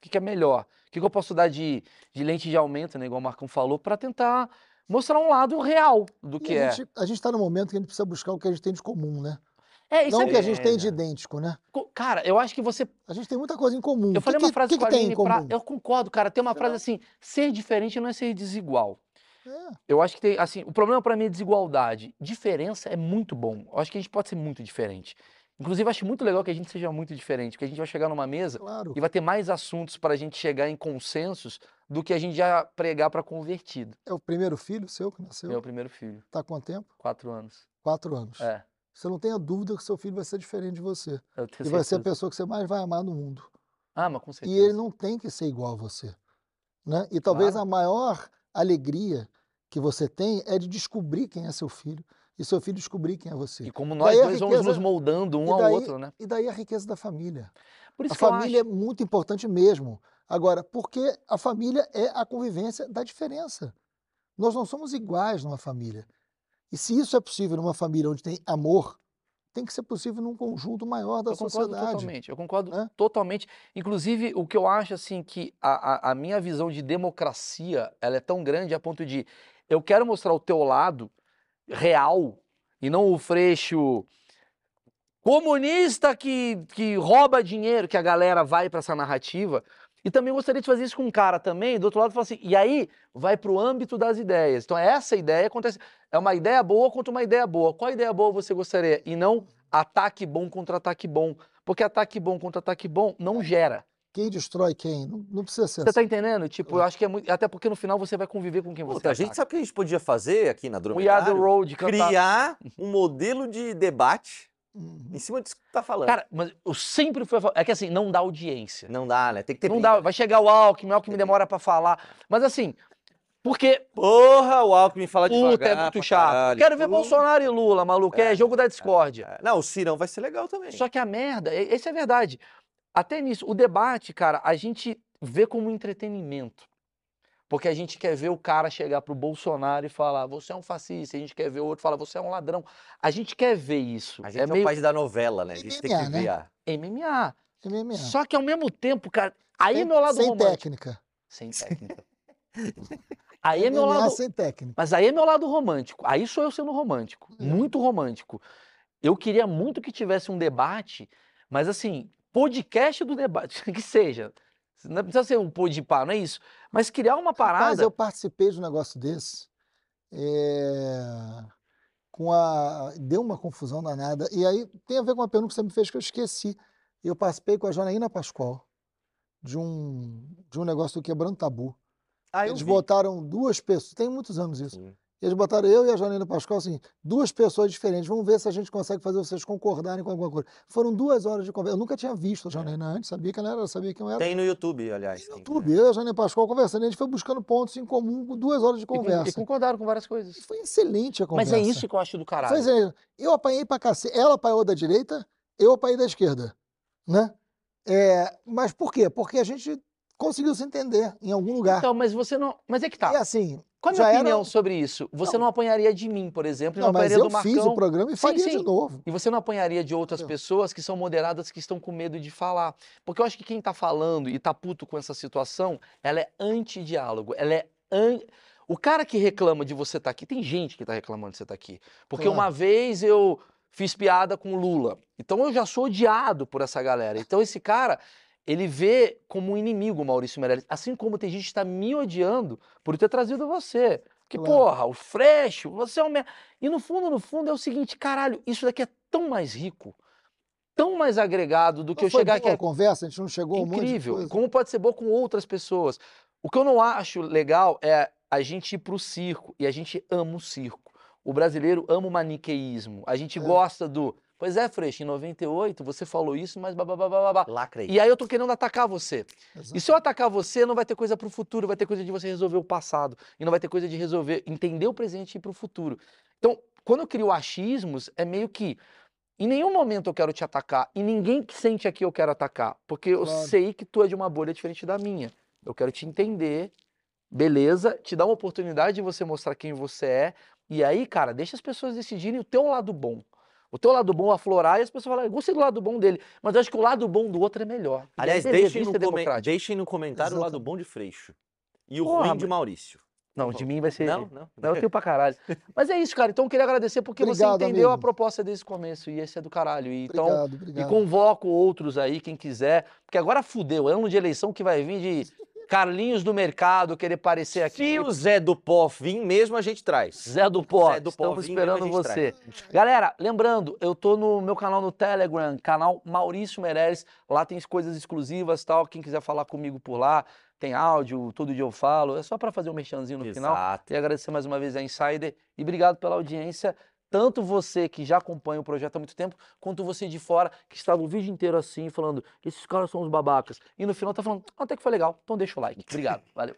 que, que é melhor. O que, que eu posso dar de, de lente de aumento, né, igual o Marcão falou, pra tentar mostrar um lado real do que a é. gente, a gente tá no momento que a gente precisa buscar o que a gente tem de comum, né? É, isso Não é o que a gente tem de idêntico, né? Cara, eu acho que você A gente tem muita coisa em comum. Eu falei que uma que- frase que com a que tem em Aline pra... comum? Eu concordo, cara. Tem uma frase assim: ser diferente não é ser desigual. É. Eu acho que tem, assim, o problema pra mim é desigualdade. Diferença é muito bom. Eu acho que a gente pode ser muito diferente. Inclusive, acho muito legal que a gente seja muito diferente, porque a gente vai chegar numa mesa Claro. e vai ter mais assuntos para a gente chegar em consensos do que a gente já pregar para convertido. É o primeiro filho seu que nasceu? Meu primeiro filho, Tá com quanto tempo? quatro anos. Quatro anos. É, Você não tenha dúvida que seu filho vai ser diferente de você. eu tenho E vai ser a certeza. pessoa que você mais vai amar no mundo. Ah, mas com E certeza. ele não tem que ser igual a você. Né? E talvez Claro. a maior alegria que você tem é de descobrir quem é seu filho e seu filho descobrir quem é você. E como nós Daí dois vamos nos riqueza- moldando um e ao daí- outro, né? E daí a riqueza da família. A eu família acho. é muito importante mesmo. Agora, porque a família é a convivência da diferença. Nós não somos iguais numa família. E se isso é possível numa família onde tem amor, tem que ser possível num conjunto maior da Eu concordo sociedade. totalmente, eu concordo né? totalmente. Inclusive, o que eu acho, assim, que a, a, a minha visão de democracia, ela é tão grande a ponto de eu quero mostrar o teu lado real e não o freixo comunista que, que rouba dinheiro, que a galera vai para essa narrativa. E também gostaria de fazer isso com um cara também, do outro lado, falar assim, e aí vai pro âmbito das ideias. Então, essa ideia acontece. É uma ideia boa contra uma ideia boa. Qual ideia boa você gostaria? E não ataque bom contra ataque bom. Porque ataque bom contra ataque bom não gera. Quem destrói quem? Não, não precisa ser Você assim. tá entendendo? Tipo, eu acho que é muito. Até porque no final você vai conviver com quem você Puta, a gente ataca. sabe o que a gente podia fazer aqui na We are the Dromedário? road, cantar. Criar um modelo de debate Uhum. em cima disso que tu tá falando. Cara, mas eu sempre fui a favor. É que assim, não dá audiência. não dá, né? Tem que ter Não briga. dá. Vai chegar o Alckmin, o Alckmin demora pra falar. Mas assim, porque Porra, o Alckmin fala puta, devagar é muito chato. caralho. Quero ver Puta. Bolsonaro e Lula, maluco. É, jogo da discórdia. É, Não, o Cirão vai ser legal também. Só que a merda, e- essa é a verdade. Até nisso, o debate, cara, a gente vê como entretenimento. Porque a gente quer ver o cara chegar pro Bolsonaro e falar, você é um fascista. A gente quer ver o outro falar, você é um ladrão. A gente quer ver isso. A gente é é, o meio país da novela, né? A gente tem que né? ver. a- MMA. MMA. Só que ao mesmo tempo, cara, aí é sem, meu lado sem romântico. técnica. Sem técnica. aí é meu MMA lado. sem técnica. Mas aí é meu lado romântico. Aí sou eu sendo romântico. É. Muito romântico. Eu queria muito que tivesse um debate, mas assim, podcast do debate, que seja. Não precisa ser um podipá, não é isso. Mas criar uma Mas parada. eu participei de um negócio desse. é, Com a... Deu uma confusão danada. E aí tem a ver com uma pergunta que você me fez que eu esqueci. Eu participei com a Janaína Pascoal de um, de um negócio do Quebrando Tabu. Ah, Eles vi. botaram duas pessoas, tem muitos anos isso. Sim. Eles botaram eu e a Janaína Pascoal, assim, duas pessoas diferentes. Vamos ver se a gente consegue fazer vocês concordarem com alguma coisa. Foram duas horas de conversa. Eu nunca tinha visto a Janaína antes, sabia que ela era, sabia quem eu era. Tem no YouTube, aliás. No tem, YouTube, né? eu e a Janaína Pascoal conversando, a gente foi buscando pontos em comum com duas horas de e con- E conversa. concordaram com várias coisas. Foi excelente a Mas conversa. é isso que eu acho do Foi caralho. excelente. Eu apanhei pra cacete. Ela apanhou da direita, eu apanhei da esquerda. Né? É, mas por quê? Porque a gente conseguiu se entender em algum lugar. Então, mas você não. Mas é que tá. E assim, Qual a minha era- opinião sobre isso? Você não, Não. apanharia de mim, por exemplo, e não, não, mas apanharia eu do fiz Marcão. o programa e Sim, faria sim. de novo. E você não apanharia de outras Entendeu? pessoas que são moderadas, que estão com medo de falar. Porque eu acho que quem tá falando e tá puto com essa situação, ela é anti-diálogo. Ela é an... O cara que reclama de você estar aqui, tem gente que tá reclamando de você estar aqui. Porque Claro. uma vez eu fiz piada com o Lula. Então eu já sou odiado por essa galera. Então esse cara, ele vê como um inimigo o Maurício Meirelles. Assim como tem gente que está me odiando por eu ter trazido você. Que Claro. porra, o Freixo, você é um. mer- E no fundo, no fundo, é o seguinte, caralho, isso daqui é tão mais rico, tão mais agregado do que Não eu foi chegar aqui. a conversa, a gente não chegou um Incrível. coisa. Como pode ser boa com outras pessoas. O que eu não acho legal é a gente ir pro circo e a gente ama o circo. O brasileiro ama o maniqueísmo. A gente É. gosta do. Pois é, Freixo, em 98 você falou isso, mas babá. Lacrei. E aí eu tô querendo atacar você. Exato. E se eu atacar você, não vai ter coisa pro futuro, vai ter coisa de você resolver o passado. E não vai ter coisa de resolver, entender o presente e ir pro futuro. Então, quando eu crio achismos, é meio que. Em nenhum momento eu quero te atacar. E ninguém que sente aqui eu quero atacar. Porque eu Claro. sei que tu é de uma bolha diferente da minha. Eu quero te entender, beleza? Te dar uma oportunidade de você mostrar quem você é. E aí, cara, deixa as pessoas decidirem o teu lado bom. O teu lado bom aflorar e as pessoas falarem, gostei do lado bom dele, mas eu acho que o lado bom do outro é melhor. E aí, Aliás, deixem no, é comen- deixem no comentário o lado bom de Freixo. E o Porra, ruim de Maurício. Não, de mim vai ser. Não, não. Não, eu tenho pra caralho. Mas é isso, cara. Então eu queria agradecer porque Obrigado, você entendeu a amigo. proposta desde o começo. E esse é do caralho. E, então, Obrigado, e obrigado. convoco outros aí, quem quiser. Porque agora fudeu. É ano de eleição que vai vir de Carlinhos do mercado querer aparecer aqui. Se o Zé do Pó vir mesmo, a gente traz. Zé do Pó, Zé do Pó estamos esperando você. Galera, lembrando, eu tô no meu canal no Telegram, canal Maurício Meirelles. Lá tem coisas exclusivas tal. Quem quiser falar comigo por lá, tem áudio, todo dia eu falo. É só pra fazer um merchanzinho no final. Exato. E agradecer mais uma vez a Insider e obrigado pela audiência. Tanto você que já acompanha o projeto há muito tempo, quanto você de fora que estava o vídeo inteiro assim, falando, esses caras são os babacas. E no final tá falando, "Ah, até que foi legal, então deixa o like. Obrigado, valeu.